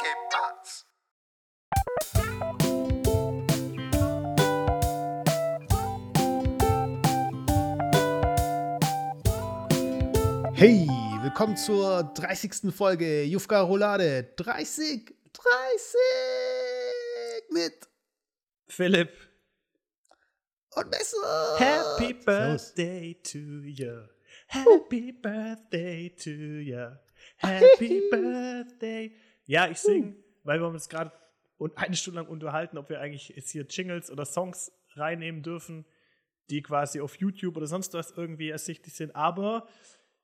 Game Parts. Hey, willkommen zur 30. Folge Jufka Roulade. 30, 30 mit Philipp, und besser. Happy. Birthday to you. Happy Birthday to you. Happy Birthday. Ja, ich sing, weil wir uns gerade eine Stunde lang unterhalten, ob wir eigentlich jetzt hier Jingles oder Songs reinnehmen dürfen, die quasi auf YouTube oder sonst was irgendwie ersichtlich sind. Aber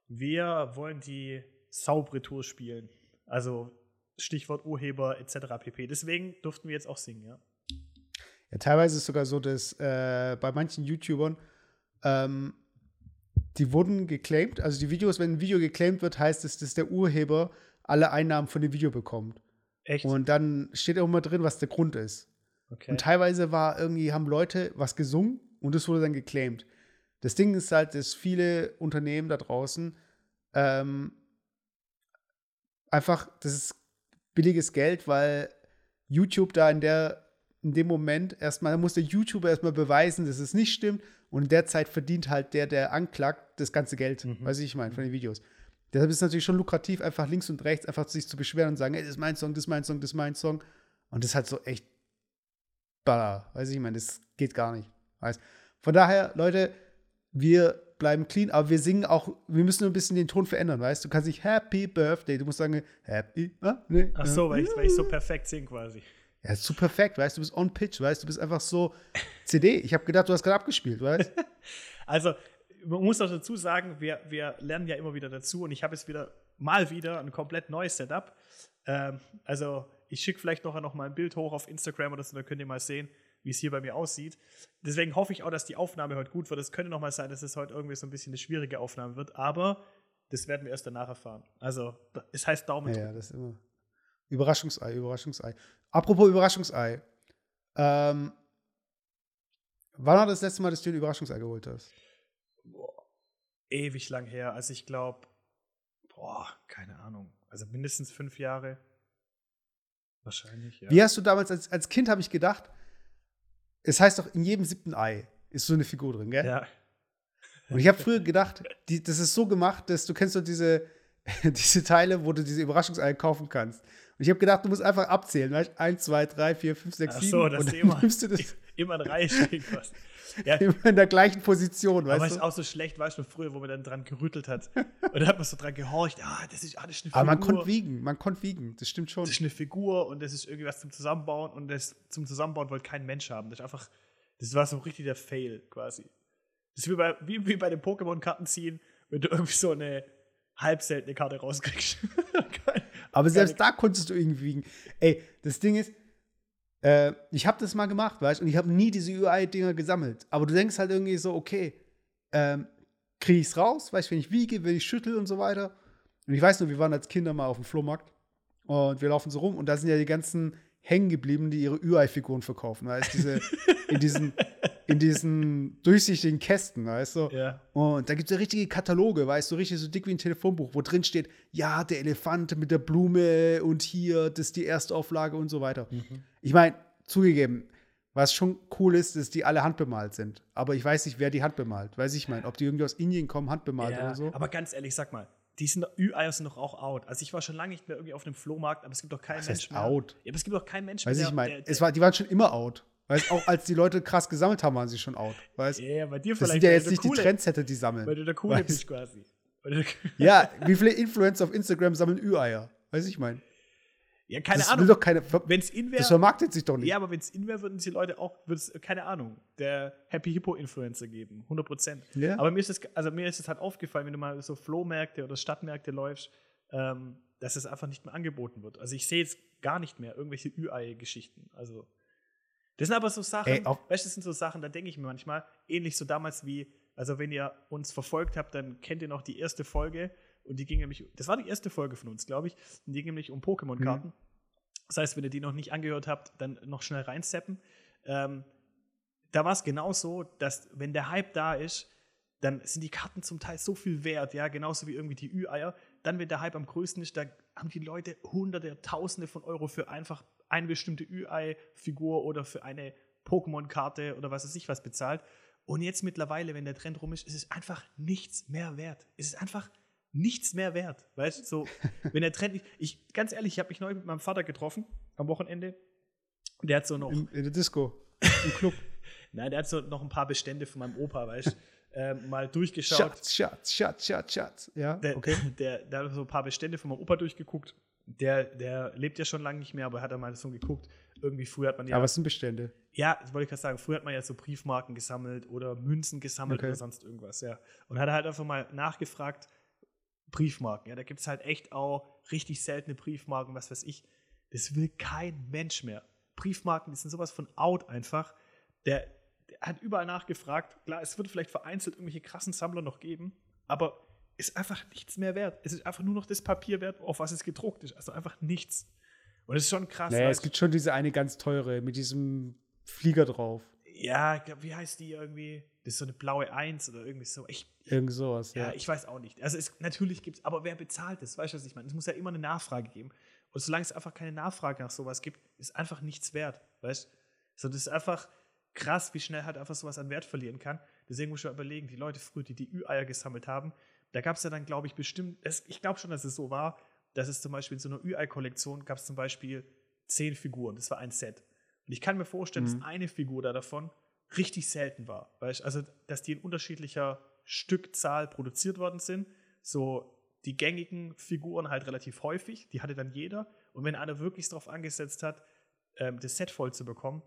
wir wollen die saubere Tour spielen. Also Stichwort Urheber etc. pp. Deswegen durften wir jetzt auch singen, ja. Ja, teilweise ist es sogar so, dass äh, bei manchen YouTubern ähm, die wurden geclaimed. Also die Videos, wenn ein Video geclaimed wird, heißt es, dass der Urheber alle Einnahmen von dem Video bekommt. Echt? Und dann steht auch immer drin, was der Grund ist. okay. Und teilweise war irgendwie, haben Leute was gesungen und das wurde dann geclaimed. Das Ding ist halt, dass viele Unternehmen da draußen ähm, einfach, das ist billiges Geld, weil YouTube da in der in dem Moment erstmal, da muss der YouTuber erstmal beweisen, dass es nicht stimmt und in der Zeit verdient halt der, der anklagt, das ganze Geld. Mhm. Weiß ich, ich meine, von den Videos. Deshalb ist es natürlich schon lukrativ, einfach links und rechts einfach sich zu beschweren und sagen, ey, das ist mein Song, das ist mein Song, das ist mein Song. Und das ist halt so echt Baller. Weiß ich, ich meine, das geht gar nicht. Weiß. Von daher, Leute, wir bleiben clean, aber wir singen auch, wir müssen nur ein bisschen den Ton verändern, weißt du? Du kannst nicht Happy Birthday, du musst sagen Happy, ah, nee, Ach so, weil ich, weil ich so perfekt singe quasi. Ja, ist so perfekt, weißt du? Du bist on pitch, weißt du? Du bist einfach so CD. Ich habe gedacht, du hast gerade abgespielt, weißt du? Also, man muss auch dazu sagen, wir, wir lernen ja immer wieder dazu und ich habe jetzt wieder mal wieder ein komplett neues Setup. Ähm, also, ich schicke vielleicht noch, noch mal ein Bild hoch auf Instagram oder so, dann könnt ihr mal sehen, wie es hier bei mir aussieht. Deswegen hoffe ich auch, dass die Aufnahme heute gut wird. Es könnte noch mal sein, dass es heute irgendwie so ein bisschen eine schwierige Aufnahme wird, aber das werden wir erst danach erfahren. Also, es heißt Daumen Ja, ja, drücken. das ist immer. Überraschungsei, Überraschungsei. Apropos Überraschungsei. Ähm, wann war das letzte Mal, dass du ein Überraschungsei geholt hast? Boah, ewig lang her. Also, ich glaube, boah, keine Ahnung. Also mindestens fünf Jahre. Wahrscheinlich, ja. Wie hast du damals, als, als Kind habe ich gedacht, es heißt doch, in jedem siebten Ei ist so eine Figur drin, gell? Ja. Und ich habe früher gedacht, die, das ist so gemacht, dass du kennst doch diese, diese Teile, wo du diese Überraschungseier kaufen kannst. Und ich habe gedacht, du musst einfach abzählen, weißt? Eins, zwei, drei, vier, fünf, sechs, Ach sieben. so, dass und dann immer, nimmst du das immer in Reihe stehen was. Ja, in der gleichen Position, aber es weißt ist du? auch so schlecht, weißt du, früher, wo man dann dran gerüttelt hat. Und da hat man so dran gehorcht, ah, das ist, ah, das ist eine Aber man Figur. konnte wiegen, man konnte wiegen, das stimmt schon. das ist eine Figur und das ist irgendwie was zum Zusammenbauen und das zum Zusammenbauen wollte kein Mensch haben. Das ist einfach, das war so richtig der Fail quasi. Das ist wie bei, wie, wie bei den Pokémon-Karten ziehen, wenn du irgendwie so eine halb seltene Karte rauskriegst. Aber selbst da konntest du irgendwie wiegen. Ey, das Ding ist, äh, ich habe das mal gemacht, weißt du, und ich habe nie diese UI-Dinger gesammelt. Aber du denkst halt irgendwie so, okay, ähm, kriege ich es raus, weißt du, wenn ich wiege, wenn ich schüttel und so weiter. Und ich weiß nur, wir waren als Kinder mal auf dem Flohmarkt und wir laufen so rum und da sind ja die ganzen hängen geblieben, die ihre UI-Figuren verkaufen, weißt du, diese, in diesen, in diesen durchsichtigen Kästen, weißt du. ja. Und da gibt es ja richtige Kataloge, weißt du, richtig so dick wie ein Telefonbuch, wo drin steht, ja, der Elefant mit der Blume und hier, das ist die erste Auflage und so weiter. Mhm. Ich meine, zugegeben, was schon cool ist, ist, dass die alle handbemalt sind. Aber ich weiß nicht, wer die handbemalt. Weiß ich mein, ob die irgendwie aus Indien kommen, handbemalt Ja, oder so. Aber ganz ehrlich, sag mal, die sind Ü-Eier sind doch auch out. Also ich war schon lange nicht mehr irgendwie auf einem Flohmarkt, aber es gibt doch keinen Was Mensch heißt mehr. out? Ja, aber es gibt doch keinen Mensch Weiß mehr. ich mein, der- es war, die waren schon immer out. Weißt auch als die Leute krass gesammelt haben, waren sie schon out. Weißt Ja, bei dir Das vielleicht. sind ja jetzt nicht der die Coole- Trendsetter, die sammeln. Weil du der Coole Weißt- bist quasi. Ja, wie viele Influencer auf Instagram sammeln Ü-Eier? Weiß ich mein. ja, keine das will Ahnung. doch keine. Wenn es in Das wäre. vermarktet sich doch nicht. Ja, aber wenn es in wäre, würden die Leute auch, würde es, keine Ahnung, der Happy Hippo Influencer geben. 100 Prozent. Ja. Aber mir ist, es, also mir ist es halt aufgefallen, wenn du mal so Flohmärkte oder Stadtmärkte läufst, ähm, dass es einfach nicht mehr angeboten wird. Also ich sehe jetzt gar nicht mehr irgendwelche Ü-Ei-Geschichten. Also das sind aber so Sachen, Ey, weißt du, das sind so Sachen, da denke ich mir manchmal, ähnlich so damals wie, also wenn ihr uns verfolgt habt, dann kennt ihr noch die erste Folge und die ging nämlich, das war die erste Folge von uns, glaube ich, und die ging nämlich um Pokémon-Karten. Mhm. Das heißt, wenn ihr die noch nicht angehört habt, dann noch schnell reinsteppen. Ähm, da war es genau so, dass wenn der Hype da ist, dann sind die Karten zum Teil so viel wert, ja, genauso wie irgendwie die Ü-Eier. dann, wenn der Hype am größten ist, da haben die Leute hunderte, tausende von Euro für einfach eine bestimmte Ü-Ei-Figur oder für eine Pokémon-Karte oder was weiß ich was bezahlt. Und jetzt mittlerweile, wenn der Trend rum ist, ist es einfach nichts mehr wert. Es ist einfach nichts mehr wert. Weißt du, so, wenn der Trend nicht. Ich, ganz ehrlich, ich habe mich neu mit meinem Vater getroffen am Wochenende. Der hat so noch. In, in der Disco. Im Club. Nein, der hat so noch ein paar Bestände von meinem Opa, weißt du. äh, mal durchgeschaut. Schatz, Schatz, Schatz, Schatz, Schatz. Ja, der, okay. Der, der hat so ein paar Bestände von meinem Opa durchgeguckt. Der, der lebt ja schon lange nicht mehr, aber hat er mal so geguckt. Irgendwie früher hat man ja. Aber was sind Bestände? Ja, das wollte ich gerade sagen. Früher hat man ja so Briefmarken gesammelt oder Münzen gesammelt okay. oder sonst irgendwas, ja. Und hat er halt einfach mal nachgefragt, Briefmarken. Ja, da gibt es halt echt auch richtig seltene Briefmarken, was weiß ich. Das will kein Mensch mehr. Briefmarken, die sind sowas von out einfach. Der, der hat überall nachgefragt. Klar, es wird vielleicht vereinzelt irgendwelche krassen Sammler noch geben, aber ist einfach nichts mehr wert. Es ist einfach nur noch das Papier wert, auf was es gedruckt ist. Also einfach nichts. Und das ist schon krass. Naja, es gibt schon diese eine ganz teure mit diesem Flieger drauf. Ja, wie heißt die irgendwie? Das ist so eine blaue Eins oder irgendwie so. Ich, Irgend sowas, ja. ja. ich weiß auch nicht. Also es, natürlich gibt es, aber wer bezahlt das? Weißt du, was ich meine? Es muss ja immer eine Nachfrage geben. Und solange es einfach keine Nachfrage nach sowas gibt, ist einfach nichts wert. Weißt du? So, das ist einfach krass, wie schnell halt einfach sowas an Wert verlieren kann. Deswegen muss ich überlegen, die Leute früher, die die Ü-Eier gesammelt haben, da gab es ja dann, glaube ich, bestimmt, es, ich glaube schon, dass es so war, dass es zum Beispiel in so einer Ü-Ei-Kollektion gab es zum Beispiel zehn Figuren. Das war ein Set. Und ich kann mir vorstellen, mhm. dass eine Figur da davon richtig selten war. Weißt? Also, dass die in unterschiedlicher Stückzahl produziert worden sind. So die gängigen Figuren halt relativ häufig, die hatte dann jeder. Und wenn einer wirklich darauf angesetzt hat, ähm, das Set voll zu bekommen,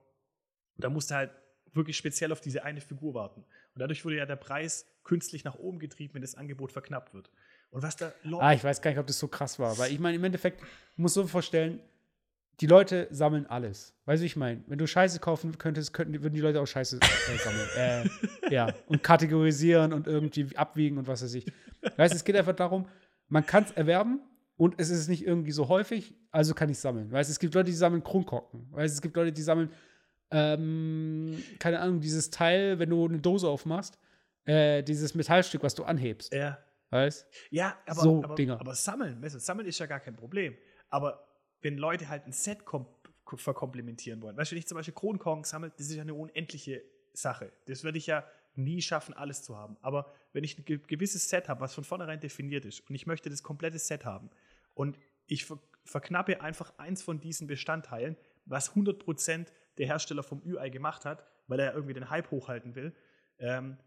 dann musste halt wirklich speziell auf diese eine Figur warten. Und dadurch wurde ja der Preis künstlich nach oben getrieben, wenn das Angebot verknappt wird. Und was da Ah, ich weiß gar nicht, ob das so krass war. Weil ich meine, im Endeffekt, muss so vorstellen, die Leute sammeln alles. Weißt du, ich meine, wenn du Scheiße kaufen könntest, könnten, würden die Leute auch Scheiße äh, sammeln. äh, ja, und kategorisieren und irgendwie abwiegen und was weiß ich. Weißt du, es geht einfach darum, man kann es erwerben und es ist nicht irgendwie so häufig, also kann ich sammeln. Weißt du, es gibt Leute, die sammeln Kronkorken. Weißt du, es gibt Leute, die sammeln, ähm, keine Ahnung, dieses Teil, wenn du eine Dose aufmachst, äh, dieses Metallstück, was du anhebst. Ja. Weißt Ja, aber, so aber, Dinger. aber sammeln, weißt du, sammeln ist ja gar kein Problem. Aber wenn Leute halt ein Set verkomplementieren wollen, weißt du, wenn ich zum Beispiel Kronkorken sammle, das ist ja eine unendliche Sache. Das würde ich ja nie schaffen, alles zu haben. Aber wenn ich ein gewisses Set habe, was von vornherein definiert ist, und ich möchte das komplette Set haben, und ich verknappe einfach eins von diesen Bestandteilen, was 100% der Hersteller vom Ü-Ei gemacht hat, weil er irgendwie den Hype hochhalten will, ähm,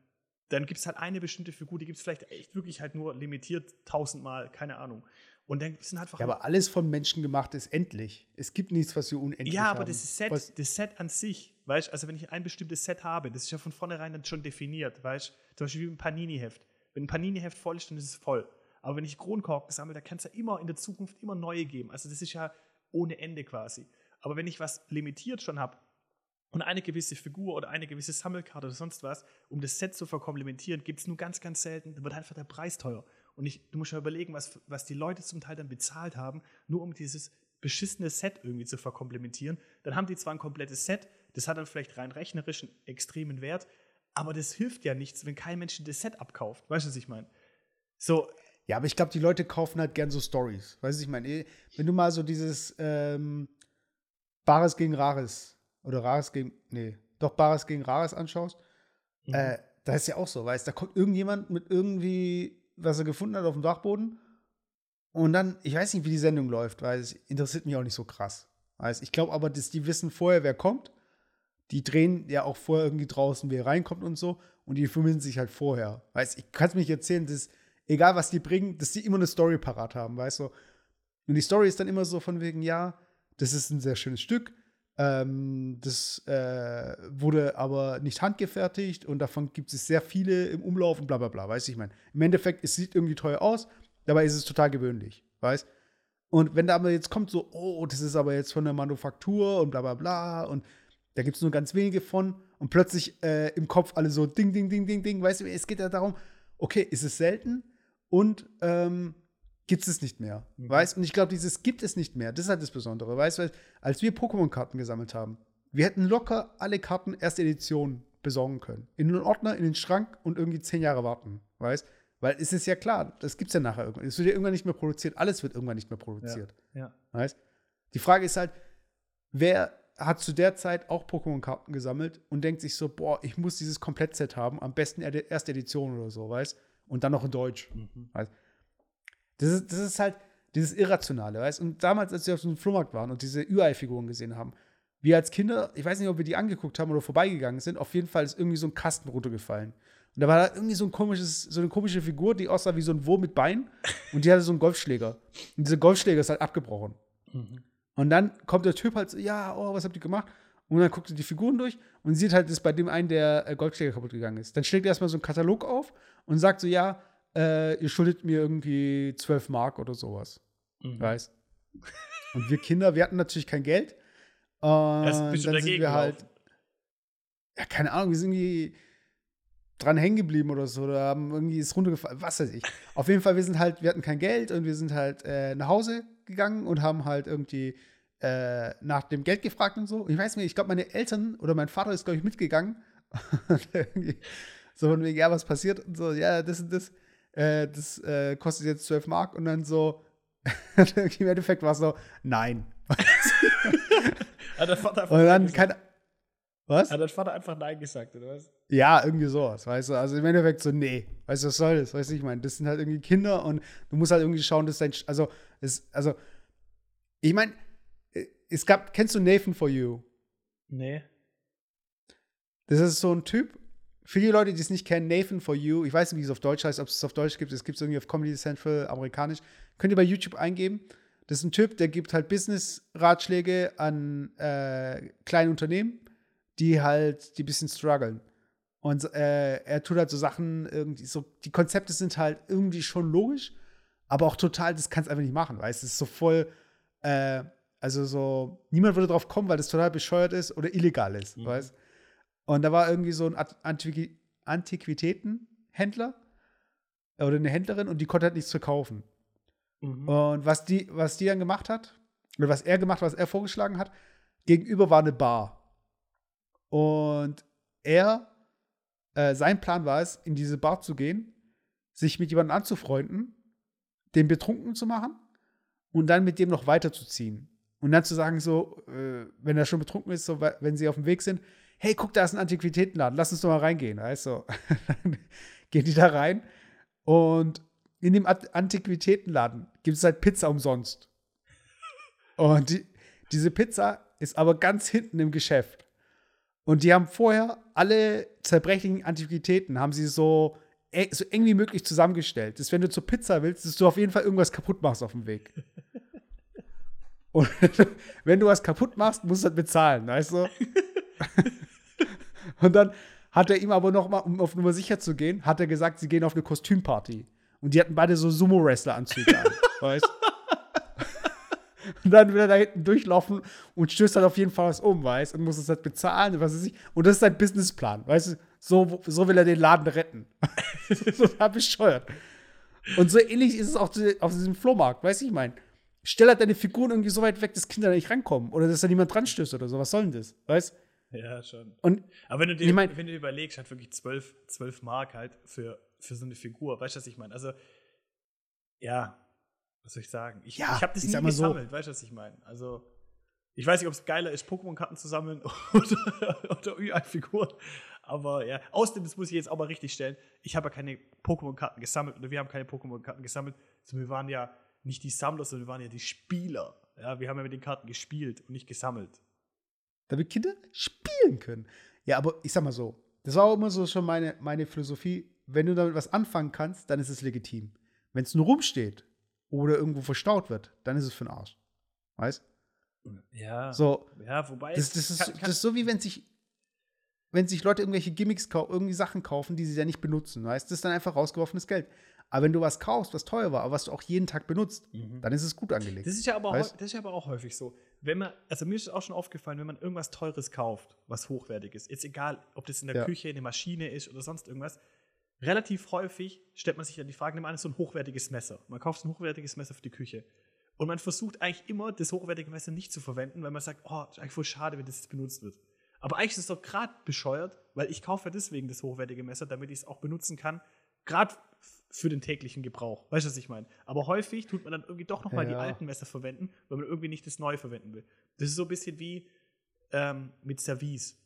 dann gibt es halt eine bestimmte Figur, die gibt es vielleicht echt wirklich halt nur limitiert tausendmal, keine Ahnung. Und dann sind halt Ja, aber alles von Menschen gemacht ist endlich. Es gibt nichts, was wir unendlich Ja, aber haben. das Set, was? das Set an sich, weißt also wenn ich ein bestimmtes Set habe, das ist ja von vornherein dann schon definiert, weißt zum Beispiel wie ein Panini-Heft. Wenn ein Panini-Heft voll ist, dann ist es voll. Aber wenn ich Kronkorken sammle, da kann es ja immer in der Zukunft immer neue geben. Also das ist ja ohne Ende quasi. Aber wenn ich was limitiert schon habe, und eine gewisse Figur oder eine gewisse Sammelkarte oder sonst was, um das Set zu verkomplementieren, gibt es nur ganz, ganz selten, dann wird einfach der Preis teuer. Und ich, du musst ja überlegen, was, was die Leute zum Teil dann bezahlt haben, nur um dieses beschissene Set irgendwie zu verkomplementieren. Dann haben die zwar ein komplettes Set, das hat dann vielleicht rein rechnerisch einen extremen Wert, aber das hilft ja nichts, wenn kein Mensch das Set abkauft. Weißt du, was ich meine? So. Ja, aber ich glaube, die Leute kaufen halt gern so Stories. Weißt du, ich meine, wenn du mal so dieses ähm, Bares gegen Rares oder Rares gegen, nee, doch Bares gegen Rares anschaust, mhm. äh, da ist ja auch so, weißt da kommt irgendjemand mit irgendwie, was er gefunden hat auf dem Dachboden und dann, ich weiß nicht, wie die Sendung läuft, weil es interessiert mich auch nicht so krass. Weißt, ich glaube aber, dass die wissen vorher, wer kommt. Die drehen ja auch vorher irgendwie draußen, wer reinkommt und so. Und die informieren sich halt vorher. Weißt ich kann es mich erzählen, dass egal was die bringen, dass die immer eine Story parat haben, weißt du. Und die Story ist dann immer so von wegen, ja, das ist ein sehr schönes Stück. Ähm, das äh, wurde aber nicht handgefertigt und davon gibt es sehr viele im Umlauf und bla bla bla, weiß ich mein. Im Endeffekt, es sieht irgendwie teuer aus, dabei ist es total gewöhnlich, weißt Und wenn da aber jetzt kommt so, oh, das ist aber jetzt von der Manufaktur und bla bla bla und da gibt es nur ganz wenige von und plötzlich äh, im Kopf alle so ding, ding, ding, ding, ding, weißt du, es geht ja darum, okay, ist es selten und ähm, gibt es nicht mehr. Mhm. Weißt Und ich glaube, dieses gibt es nicht mehr. Das ist halt das Besondere. Weißt du, als wir Pokémon-Karten gesammelt haben, wir hätten locker alle Karten erste Edition besorgen können. In den Ordner, in den Schrank und irgendwie zehn Jahre warten. Weißt Weil es ist ja klar, das gibt es ja nachher irgendwann. Es wird ja irgendwann nicht mehr produziert. Alles wird irgendwann nicht mehr produziert. Ja. Weißt? Die Frage ist halt, wer hat zu der Zeit auch Pokémon-Karten gesammelt und denkt sich so, boah, ich muss dieses Komplettset haben, am besten erste Edition oder so, weißt? Und dann noch in Deutsch. Mhm. Weißt? Das ist, das ist halt dieses Irrationale, weißt? Und damals, als wir auf so einem Flohmarkt waren und diese Ü-Ei-Figuren gesehen haben, wir als Kinder, ich weiß nicht, ob wir die angeguckt haben oder vorbeigegangen sind, auf jeden Fall ist irgendwie so ein Kasten runtergefallen. Und da war da irgendwie so ein komisches, so eine komische Figur, die aussah wie so ein Wurm mit Bein und die hatte so einen Golfschläger. Und dieser Golfschläger ist halt abgebrochen. Mhm. Und dann kommt der Typ halt so, ja, oh, was habt ihr gemacht? Und dann guckt er die Figuren durch und sieht halt, dass bei dem einen der äh, Golfschläger kaputt gegangen ist. Dann schlägt er erstmal so einen Katalog auf und sagt so, ja, äh, ihr schuldet mir irgendwie 12 Mark oder sowas. Mhm. Weißt? Und wir Kinder, wir hatten natürlich kein Geld. Und Erst dann bist du sind dagegen wir halt, ja, keine Ahnung, wir sind irgendwie dran hängen geblieben oder so, oder haben irgendwie ist runtergefallen, was weiß ich. Auf jeden Fall, wir sind halt, wir hatten kein Geld und wir sind halt äh, nach Hause gegangen und haben halt irgendwie äh, nach dem Geld gefragt und so. Und ich weiß nicht, ich glaube, meine Eltern oder mein Vater ist, glaube ich, mitgegangen. So von wegen, ja, was passiert? Und so, ja, das und das, äh, das äh, kostet jetzt 12 Mark. Und dann so, im Endeffekt war es so, nein. Hat der Vater einfach Und dann gesagt? Was? Hat der Vater einfach Nein gesagt, oder was? Ja, irgendwie sowas, weißt du? Also im Endeffekt so, nee, weißt du, was soll das? Weißt du, ich meine, das sind halt irgendwie Kinder und du musst halt irgendwie schauen, dass dein, Sch- also, es, also, ich meine, äh, es gab, kennst du Nathan for You? Nee. Das ist so ein Typ, für die Leute, die es nicht kennen, Nathan for You, ich weiß nicht, wie es auf Deutsch heißt, ob es es auf Deutsch gibt, es gibt es irgendwie auf Comedy Central, amerikanisch, könnt ihr bei YouTube eingeben. Das ist ein Typ, der gibt halt Business-Ratschläge an äh, kleine Unternehmen, die halt, die ein bisschen strugglen. Und äh, er tut halt so Sachen, irgendwie so, die Konzepte sind halt irgendwie schon logisch, aber auch total, das kannst du einfach nicht machen, weißt du? Es ist so voll, äh, also so, niemand würde drauf kommen, weil das total bescheuert ist oder illegal ist, Mhm. weißt Und da war irgendwie so ein Antiqui Antiquitätenhändler äh, oder eine Händlerin und die konnte halt nichts verkaufen. Mhm. Und was die, was die dann gemacht hat, oder was er gemacht, was er vorgeschlagen hat, gegenüber war eine Bar. Und er, äh, sein Plan war es, in diese Bar zu gehen, sich mit jemandem anzufreunden, den betrunken zu machen und dann mit dem noch weiterzuziehen. Und dann zu sagen, so, äh, wenn er schon betrunken ist, so, we- wenn sie auf dem Weg sind, hey, guck, da ist ein Antiquitätenladen, lass uns doch mal reingehen. Weißt du? dann gehen die da rein und in dem Ant- Antiquitätenladen gibt es halt Pizza umsonst. Und die, diese Pizza ist aber ganz hinten im Geschäft. Und die haben vorher alle zerbrechlichen Antiquitäten, haben sie so, e- so eng wie möglich zusammengestellt. Dass wenn du zur Pizza willst, dass du auf jeden Fall irgendwas kaputt machst auf dem Weg. Und wenn du was kaputt machst, musst du das bezahlen, weißt du? Und dann hat er ihm aber noch mal, um auf Nummer sicher zu gehen, hat er gesagt, sie gehen auf eine Kostümparty. Und die hatten beide so Sumo-Wrestler-Anzüge an, weißt Und dann will er da hinten durchlaufen und stößt dann auf jeden Fall was um, weißt und muss es halt bezahlen, und was weiß ich. Und das ist sein Businessplan, weißt du? So, so will er den Laden retten. total bescheuert. Und so ähnlich ist es auch zu- auf diesem Flohmarkt, weißt du, ich meine. Stell halt deine Figuren irgendwie so weit weg, dass Kinder da nicht rankommen. Oder dass da niemand dran stößt oder so. Was soll denn das? Weißt Ja, schon. Und Aber wenn du dir, Ich mein- wenn du dir überlegst, halt wirklich 12, 12 Mark halt für, für so eine Figur, weißt du, was ich meine? Also, ja, was soll ich sagen? Ich, Ja, ich habe das ich nie mal so. gesammelt, weißt du, was ich meine? Also, ich weiß nicht, ob es geiler ist, Pokémon-Karten zu sammeln oder, oder Ü-Ei-Figuren. Aber ja, außerdem, das muss ich jetzt auch mal richtig stellen, ich habe ja keine Pokémon-Karten gesammelt oder wir haben keine Pokémon-Karten gesammelt. Also wir waren ja nicht die Sammler, sondern wir waren ja die Spieler. Ja, wir haben ja mit den Karten gespielt und nicht gesammelt. Damit Kinder spielen können. Ja, aber ich sag mal so, das war auch immer so schon meine, meine Philosophie. Wenn du damit was anfangen kannst, dann ist es legitim. Wenn es nur rumsteht oder irgendwo verstaut wird, dann ist es für den Arsch. Weißt? Ja. So, Ja, wobei. das, das, ist, kann- kann- das ist so wie wenn sich, wenn sich Leute irgendwelche Gimmicks kaufen, irgendwie Sachen kaufen, die sie dann nicht benutzen. Weißt? Das ist dann einfach rausgeworfenes Geld. Aber wenn du was kaufst, was teuer war, aber was du auch jeden Tag benutzt, Mhm. dann ist es gut angelegt. Das ist, ja aber das ist ja aber auch häufig so. Wenn man, also mir ist auch schon aufgefallen, wenn man irgendwas Teures kauft, was hochwertig ist, jetzt egal, ob das in der Ja. Küche eine Maschine ist oder sonst irgendwas, relativ häufig stellt man sich dann die Frage, nimm an, ist so ein hochwertiges Messer. Man kauft ein hochwertiges Messer für die Küche. Und man versucht eigentlich immer, das hochwertige Messer nicht zu verwenden, weil man sagt, oh, ist eigentlich voll schade, wenn das jetzt benutzt wird. Aber eigentlich ist es doch gerade bescheuert, weil ich kaufe ja deswegen das hochwertige Messer, damit ich es auch benutzen kann, Gerade für den täglichen Gebrauch. Weißt du, was ich meine? Aber häufig tut man dann irgendwie doch nochmal Ja. die alten Messer verwenden, weil man irgendwie nicht das neue verwenden will. Das ist so ein bisschen wie ähm, mit Service.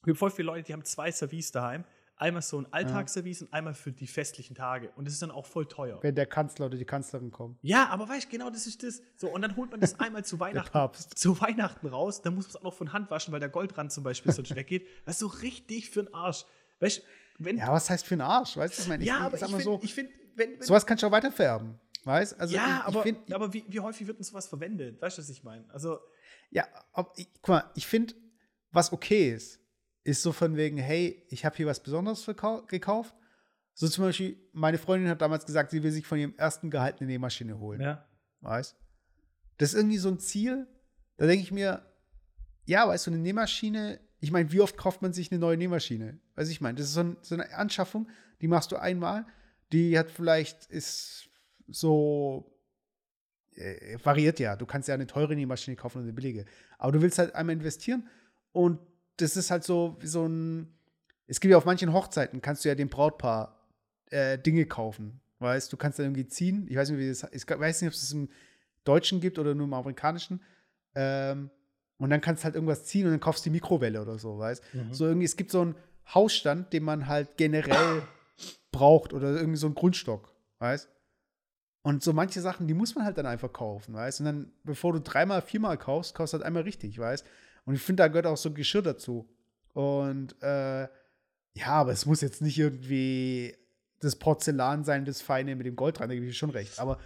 Es gibt voll viele Leute, die haben zwei Service daheim. Einmal so ein Alltagsservice und einmal für die festlichen Tage. Und das ist dann auch voll teuer. Wenn der Kanzler oder die Kanzlerin kommt. Ja, aber weißt du, genau das ist das. So, und dann holt man das einmal zu Weihnachten, zu Weihnachten raus, dann muss man es auch noch von Hand waschen, weil der Goldrand zum Beispiel sonst weggeht. Das ist so richtig für den Arsch. Weißt du, wenn. Ja, was heißt für einen Arsch? Weißt du, was ich meine? Ich, ja, ich aber sag ich mal finde, so, ich find, wenn. wenn sowas kannst du auch weiterfärben. Weißt Also ja, ich, aber, ich find, aber wie, wie häufig wird denn sowas verwendet? Weißt du, was ich meine? Also, Ja, ich, guck mal, ich finde, was okay ist, ist so von wegen, hey, ich habe hier was Besonderes gekauft. So zum Beispiel, meine Freundin hat damals gesagt, sie will sich von ihrem ersten Gehalt eine Nähmaschine holen. ja. Weißt Das ist irgendwie so ein Ziel, da denke ich mir, ja, weißt du, eine Nähmaschine, ich meine, wie oft kauft man sich eine neue Nähmaschine? Weiß ich meine, das ist so, ein, so eine Anschaffung, die machst du einmal, die hat vielleicht, ist so, äh, variiert ja. Du kannst ja eine teure Nähmaschine kaufen und eine billige. Aber du willst halt einmal investieren und das ist halt so wie so ein, es gibt ja auf manchen Hochzeiten, kannst du ja dem Brautpaar äh, Dinge kaufen. Weißt du, kannst dann irgendwie ziehen. Ich weiß nicht, wie das Ich weiß nicht, ob es im Deutschen gibt oder nur im Amerikanischen. Ähm, und dann kannst du halt irgendwas ziehen und dann kaufst du die Mikrowelle oder so, weißt? So irgendwie, es gibt so einen Hausstand, den man halt generell braucht oder irgendwie so einen Grundstock, weißt? Und so manche Sachen, die muss man halt dann einfach kaufen, weißt? Und dann, bevor du dreimal, viermal kaufst, kaufst du halt einmal richtig, weißt? Und ich finde, da gehört auch so Geschirr dazu. Und äh, ja, aber es muss jetzt nicht irgendwie das Porzellan sein, das Feine mit dem Gold dran, da gebe ich schon recht. Aber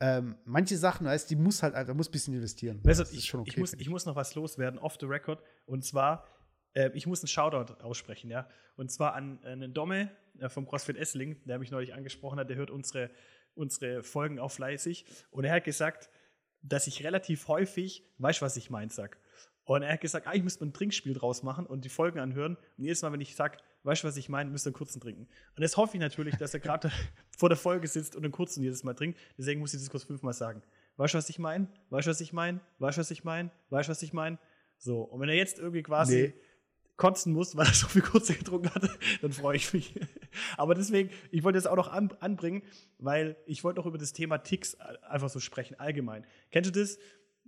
ähm, manche Sachen, weißt die muss halt einfach, muss ein bisschen investieren. Weißt du, ich, schon okay, ich, muss, ich muss noch was loswerden, off the record. Und zwar, äh, ich muss einen Shoutout aussprechen, ja. Und zwar an äh, einen Domme äh, vom CrossFit Essling, der mich neulich angesprochen hat, der hört unsere, unsere Folgen auch fleißig. Und er hat gesagt, dass ich relativ häufig, weißt du, was ich mein, sag. Und er hat gesagt, eigentlich müsste man ein Trinkspiel draus machen und die Folgen anhören. Und jedes Mal, wenn ich sag, weißt du, was ich meine, müsst ihr einen kurzen trinken. Und jetzt hoffe ich natürlich, dass er gerade vor der Folge sitzt und einen kurzen jedes Mal trinkt. Deswegen muss ich das kurz fünfmal sagen. Weißt du, was ich meine? Weißt du, was ich meine? Weißt du, was ich meine? Weißt du, was ich meine? So, und wenn er jetzt irgendwie quasi Nee. kotzen muss, weil er so viel kurze getrunken hatte, dann freue ich mich. Aber deswegen, ich wollte das auch noch an, anbringen, weil ich wollte noch über das Thema Ticks einfach so sprechen, allgemein. Kennst du das,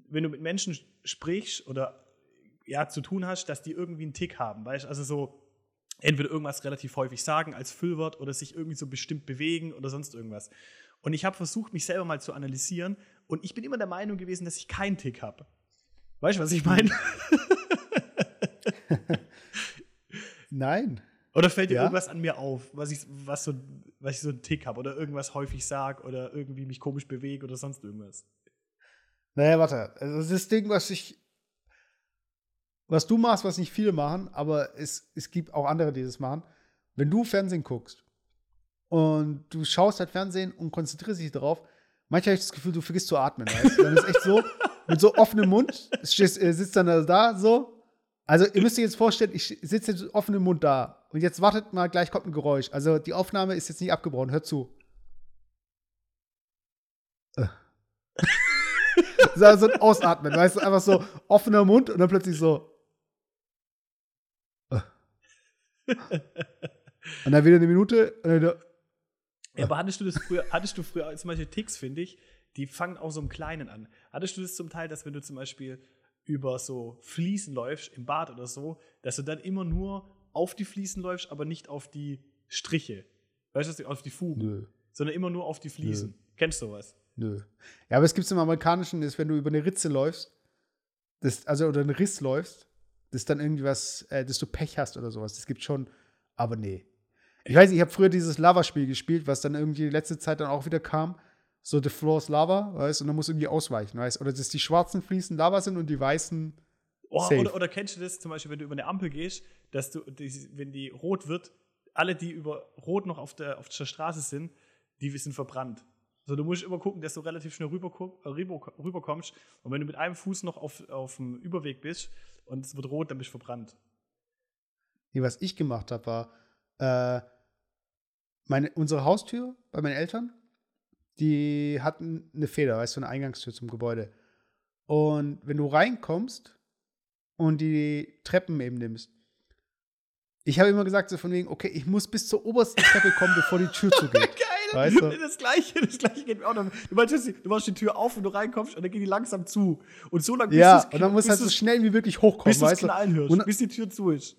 wenn du mit Menschen sprichst oder ja, zu tun hast, dass die irgendwie einen Tick haben, weißt du? Also so entweder irgendwas relativ häufig sagen als Füllwort oder sich irgendwie so bestimmt bewegen oder sonst irgendwas. Und ich habe versucht, mich selber mal zu analysieren und ich bin immer der Meinung gewesen, dass ich keinen Tick habe. Weißt du, was ich meine? Nein. Oder fällt dir Ja. irgendwas an mir auf, was ich, was so, was ich so einen Tick habe oder irgendwas häufig sag oder irgendwie mich komisch bewege oder sonst irgendwas? Naja, warte. Also das Ding, was ich. Was du machst, was nicht viele machen, aber es, es gibt auch andere, die das machen. Wenn du Fernsehen guckst und du schaust halt Fernsehen und konzentrierst dich darauf, manchmal habe ich das Gefühl, du vergisst zu atmen. Weißt? Dann ist echt so, mit so offenem Mund, stehst, äh, sitzt dann da so. Also, ihr müsst euch jetzt vorstellen, ich sitze jetzt mit offenem Mund da. Und jetzt wartet mal, gleich kommt ein Geräusch. Also, die Aufnahme ist jetzt nicht abgebrochen. Hört zu. Äh. Also ein Ausatmen, weißt du, einfach so offener Mund und dann plötzlich so. Äh. Und dann wieder eine Minute wieder. Ja, aber hattest du das früher, hattest du früher zum Beispiel Ticks, finde ich, die fangen auch so im Kleinen an. Hattest du das zum Teil, dass wenn du zum Beispiel über so Fliesen läufst, im Bad oder so, dass du dann immer nur auf die Fliesen läufst, aber nicht auf die Striche. Weißt du, auf die Fugen, Nö, sondern immer nur auf die Fliesen. Kennst du sowas? nö. Ja, aber es gibt es im Amerikanischen, ist, wenn du über eine Ritze läufst, das, also oder einen Riss läufst, das dann irgendwie was, äh, dass du Pech hast oder sowas. Das gibt schon, aber nee. Ich weiß ich habe früher dieses Lava-Spiel gespielt, was dann irgendwie die letzte Zeit dann auch wieder kam. So The Floor is Lava, weißt du, und dann musst du irgendwie ausweichen, weißt du. Oder dass die schwarzen Fliesen Lava sind und die weißen. Oh, Safe. oder, oder kennst du das zum Beispiel, wenn du über eine Ampel gehst, dass du, die, wenn die rot wird, alle, die über rot noch auf der, auf der Straße sind, die sind verbrannt. Also du musst immer gucken, dass du relativ schnell rüber, rüber, rüberkommst. Und wenn du mit einem Fuß noch auf, auf dem Überweg bist und es wird rot, dann bist du verbrannt. Nee, was ich gemacht habe, war, äh, meine, unsere Haustür bei meinen Eltern, die hatten eine Feder, weißt du, eine Eingangstür zum Gebäude. Und wenn du reinkommst und die Treppen eben nimmst, ich habe immer gesagt, so von wegen, okay, ich muss bis zur obersten Treppe kommen, bevor die Tür zugeht. Weißt du? Das gleiche, das gleiche geht mir auch noch. Du meinst, du machst die Tür auf und du reinkommst und dann geht die langsam zu. Und so lange Ja, und dann muss halt so schnell wie möglich hochkommen, bis du es weißt du? knallen hörst, Und- bis die Tür zu ist.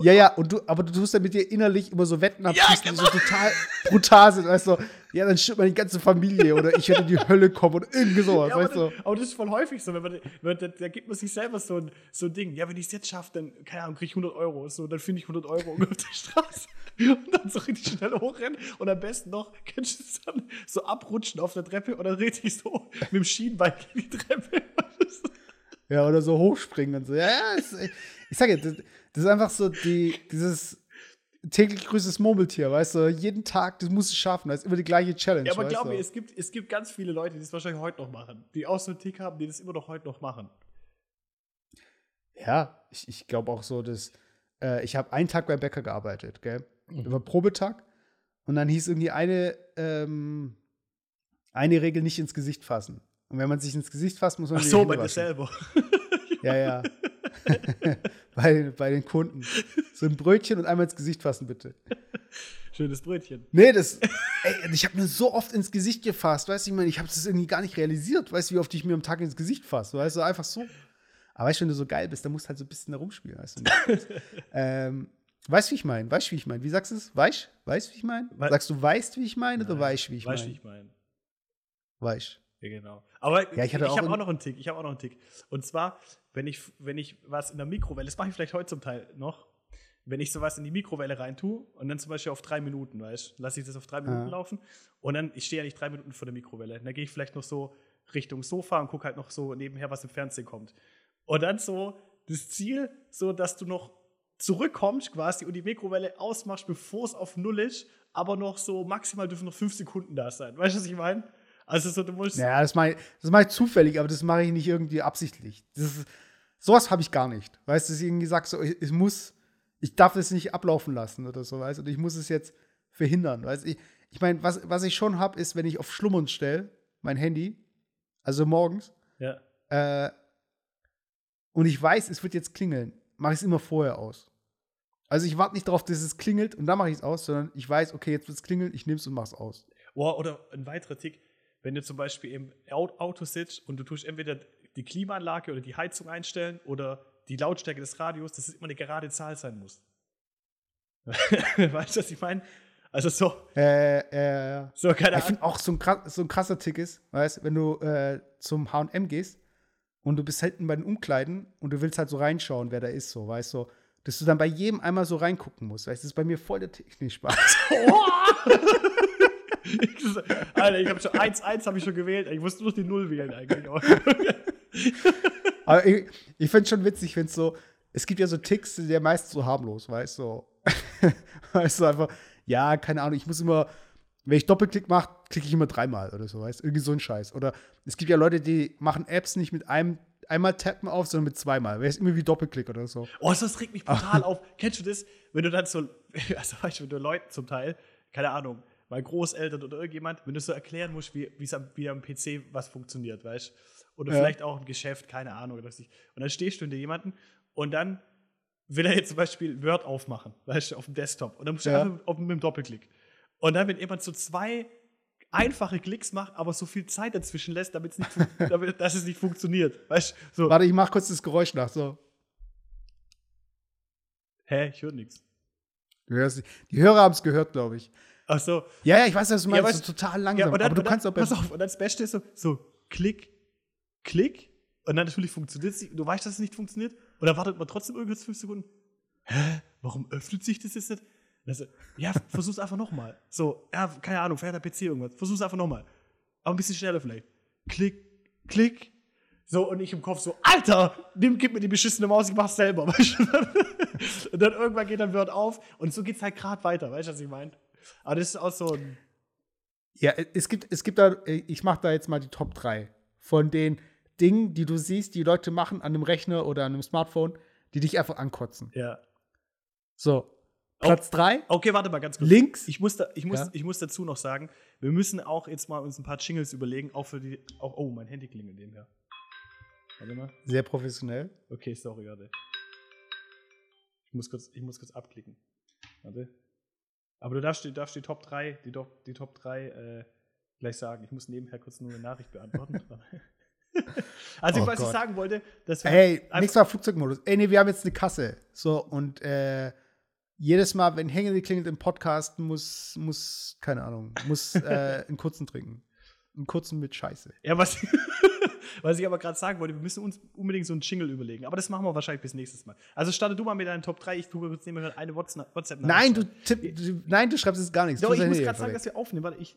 Ja, ja, und du, aber du tust dann mit dir innerlich immer so Wetten abschließen, genau. die so total brutal sind, weißt du? Ja, dann stirbt meine ganze Familie oder ich werde in die Hölle kommen oder irgendwie sowas, Ja, aber, weißt du? das, aber das ist voll häufig so, wenn man, wenn da, da gibt man sich selber so ein, so ein Ding. Ja, wenn ich es jetzt schaffe, dann, keine Ahnung, kriege ich 100 Euro. So, dann finde ich 100 Euro auf der Straße. Und dann so richtig schnell hochrennen. Und am besten noch, kennst du das dann, so abrutschen auf der Treppe und dann richtig so mit dem Schienbein gegen die Treppe. Ja, oder so hochspringen und so. Ja, ja, es, ich sag ja, das, ist einfach so die, dieses täglich grüßes Murmeltier, weißt du? Jeden Tag, das musst du schaffen, das ist immer die gleiche Challenge. Ja, aber glaub mir, es gibt, es gibt ganz viele Leute, die das wahrscheinlich heute noch machen. Die auch so einen Tick haben, die das immer noch heute noch machen. Ja, ich, ich glaube auch so, dass äh, ich habe einen Tag beim Bäcker gearbeitet, gell? Mhm. Über Probetag. Und dann hieß irgendwie eine, ähm, eine Regel nicht ins Gesicht fassen. Und wenn man sich ins Gesicht fasst, muss man Ach so, bei dir selber. Ja, ja. bei, bei den Kunden. So ein Brötchen und einmal ins Gesicht fassen, bitte. Schönes Brötchen. Nee, das. Ey, ich habe mir so oft ins Gesicht gefasst, weißt du, ich meine, ich habe das irgendwie gar nicht realisiert, weißt du, wie oft ich mir am Tag ins Gesicht fasse, weißt du, einfach so. Aber weißt du, wenn du so geil bist, dann musst du halt so ein bisschen da rumspielen, weißt du. ähm, weißt du, wie ich meine? Weißt du, wie ich meine? Wie sagst du es? Weißt Weißt du, wie ich meine? Sagst du, weißt, wie ich meine, oder weißt, wie ich Weißt du, wie meine? ich meine? Weißt Ja, genau. Aber Ja, ich ich, habe auch noch einen Tick. Ich habe auch noch einen Tick. Und zwar, wenn ich, wenn ich was in der Mikrowelle, das mache ich vielleicht heute zum Teil noch, wenn ich sowas in die Mikrowelle rein tue und dann zum Beispiel auf drei Minuten, weißt lasse ich das auf drei Minuten Ja. laufen und dann, ich stehe ja nicht drei Minuten vor der Mikrowelle, dann gehe ich vielleicht noch so Richtung Sofa und gucke halt noch so nebenher, was im Fernsehen kommt. Und dann so das Ziel, so dass du noch zurückkommst quasi und die Mikrowelle ausmachst, bevor es auf Null ist, aber noch so maximal dürfen noch fünf Sekunden da sein. Weißt du, was ich meine? Also so, du musst. Ja, das mache ich, das mach ich zufällig, aber das mache ich nicht irgendwie absichtlich. Das ist, sowas habe ich gar nicht. Weißt du, dass ich irgendwie sage, so, ich, ich muss, ich darf das nicht ablaufen lassen oder so, weißt du, und ich muss es jetzt verhindern. Weißt du, ich, ich meine, was, was ich schon habe, ist, wenn ich auf Schlummern stelle, mein Handy, also morgens, Ja. äh, und ich weiß, es wird jetzt klingeln, mache ich es immer vorher aus. Also ich warte nicht darauf, dass es klingelt und dann mache ich es aus, sondern ich weiß, okay, jetzt wird es klingeln, ich nehme es und mache es aus. Oh, oder ein weiterer Tick, wenn du zum Beispiel im Au- Auto sitzt und du tust entweder die Klimaanlage oder die Heizung einstellen oder die Lautstärke des Radios, dass es immer eine gerade Zahl sein muss. weißt du, was ich meine? Also so, Äh, äh, so keine ich Ahnung. finde auch so ein, krass, so ein krasser Tick ist, weißt wenn du äh, zum HM gehst und du bist hinten bei den Umkleiden und du willst halt so reinschauen, wer da ist, so, weißt du, dass du dann bei jedem einmal so reingucken musst. Weißt du, das ist bei mir voll der Tick, nicht Spaß. Alter, ich habe schon 1-1 habe ich schon gewählt. Ich musste nur die Null wählen eigentlich. Aber ich, ich finde schon witzig, wenn es so, es gibt ja so Ticks, die sind ja meist so harmlos, weißt du, so. weißt du, einfach, ja, keine Ahnung, ich muss immer, wenn ich Doppelklick mache, klicke ich immer dreimal oder so, weißt du, irgendwie so ein Scheiß. Oder es gibt ja Leute, die machen Apps nicht mit einem, einmal tappen auf, sondern mit zweimal, weil es immer wie Doppelklick oder so. Oh, das regt mich brutal auf. Kennst du das? Wenn du dann so, also weißt du, wenn du Leuten zum Teil, keine Ahnung, mal Großeltern oder irgendjemand, wenn du so erklären musst, wie, am, wie am PC was funktioniert, weißt du? Oder Ja. vielleicht auch ein Geschäft, keine Ahnung. Oder ich. Und dann stehst du hinter jemanden und dann will er jetzt zum Beispiel Word aufmachen, weißt du, auf dem Desktop. Und dann musst du Ja. einfach mit dem Doppelklick. Und dann, wenn jemand so zwei einfache Klicks macht, aber so viel Zeit dazwischen lässt, damit's nicht, fun- damit, dass es nicht funktioniert. Weißt du? So, Warte, ich mach kurz das Geräusch nach, so. hä, ich höre nichts. Die Hörer haben es gehört, glaube ich. Ach so. Ja, ja, ich weiß, was du Ja, meinst, weißt- so total langsam. und dann, aber du dann, kannst auch pass auf, und dann das Beste ist so, so Klick, Klick, und dann natürlich funktioniert es nicht. Du weißt, dass es nicht funktioniert, und dann wartet man trotzdem irgendwas fünf Sekunden. Hä? Warum öffnet sich das jetzt nicht? Und dann so, ja, versuch's einfach nochmal. So, ja, keine Ahnung, fährt der PC irgendwas. Versuch's einfach nochmal. Aber ein bisschen schneller vielleicht. Klick, Klick. So, und ich im Kopf so, Alter, nimm, gib mir die beschissene Maus, ich mach's selber. Weißt du? und dann irgendwann geht dann Word auf, und so geht's halt gerade weiter. Weißt du, was ich meine? Aber das ist auch so ein. Ja, es gibt, es gibt da, ich mache da jetzt mal die Top 3 von den Dingen, die du siehst, die Leute machen an einem Rechner oder an einem Smartphone, die dich einfach ankotzen. Ja. So, Platz 3, Okay, warte mal ganz kurz. links. Ich muss, da, ich, muss, Ja. ich muss dazu noch sagen, wir müssen auch jetzt mal uns ein paar Jingles überlegen, auch für die. Auch, oh, mein Handy klingelt nebenher. Warte mal. Sehr professionell. Okay, sorry, warte. Ich muss kurz, ich muss kurz abklicken. Warte. Aber du darfst, die- darfst die Top 3, die, Top- die Top 3 äh, gleich sagen. Ich muss nebenher kurz nur eine Nachricht beantworten. also, Oh was ich Gott. sagen wollte, dass wir Hey, nächstes Mal Flugzeugmodus. Ey, nee, wir haben jetzt eine Kasse. So, und äh, jedes Mal, wenn Hängeli klingelt im Podcast, muss, muss, keine Ahnung, muss äh, einen kurzen trinken. Einen kurzen mit Scheiße. Ja, was, was ich aber gerade sagen wollte, wir müssen uns unbedingt so einen Jingle überlegen. Aber das machen wir wahrscheinlich bis nächstes Mal. Also starte du mal mit deinen Top 3. Ich tue kurz nebenher eine WhatsApp- WhatsApp-Nachricht. Nein, du, tipp, du, nein, du schreibst jetzt gar nichts. Doch, ich muss gerade sagen, dass wir aufnehmen. Warte, ich.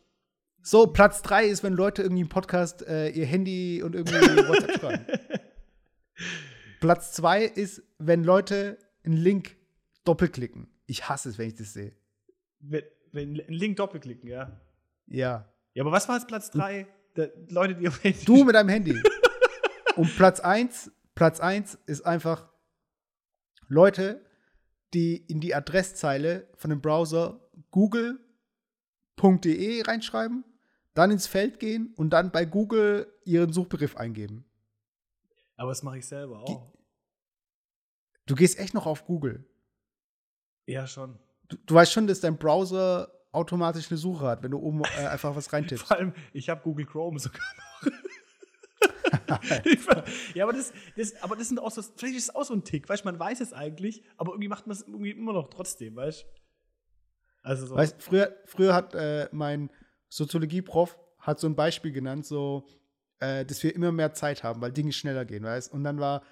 So, Platz 3 ist, wenn Leute irgendwie im Podcast äh, ihr Handy und irgendwie WhatsApp schreiben. Platz 2 ist, wenn Leute einen Link doppelklicken. Ich hasse es, wenn ich das sehe. Wenn, wenn einen Link doppelklicken, ja. Ja. Ja, aber was war jetzt Platz 3? Leute, die auf Handy. Du mit deinem Handy. Und Platz 1, Platz 1 ist einfach Leute, die in die Adresszeile von dem Browser google.de reinschreiben, dann ins Feld gehen und dann bei Google ihren Suchbegriff eingeben. Aber das mache ich selber auch. Du gehst echt noch auf Google. Ja, schon. Du, du weißt schon, dass dein Browser automatisch eine Suche hat, wenn du oben äh, einfach was reintippst. Vor allem, ich habe Google Chrome sogar noch. Ja, aber das, das, aber das sind auch so, vielleicht ist es auch so ein Tick, weißt du, man weiß es eigentlich, aber irgendwie macht man es irgendwie immer noch trotzdem, weißt du? Also so. Weißt, früher, früher hat äh, mein Soziologie-Prof hat so ein Beispiel genannt, so, äh, dass wir immer mehr Zeit haben, weil Dinge schneller gehen, weißt? Und dann war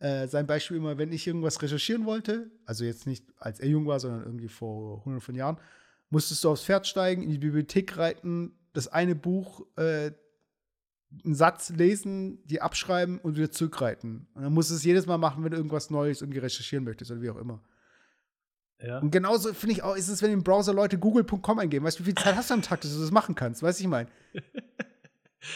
äh, sein Beispiel immer, wenn ich irgendwas recherchieren wollte, also jetzt nicht als er jung war, sondern irgendwie vor hunderten von Jahren, musstest du aufs Pferd steigen, in die Bibliothek reiten, das eine Buch, äh, einen Satz lesen, die abschreiben und wieder zurückreiten. Und dann musst du es jedes Mal machen, wenn du irgendwas Neues irgendwie recherchieren möchtest oder wie auch immer. ja. Und genauso finde ich auch, ist es, wenn im Browser Leute google.com eingeben. Weißt du, wie viel Zeit hast du am Tag, dass du das machen kannst? Weißt du, ich meine?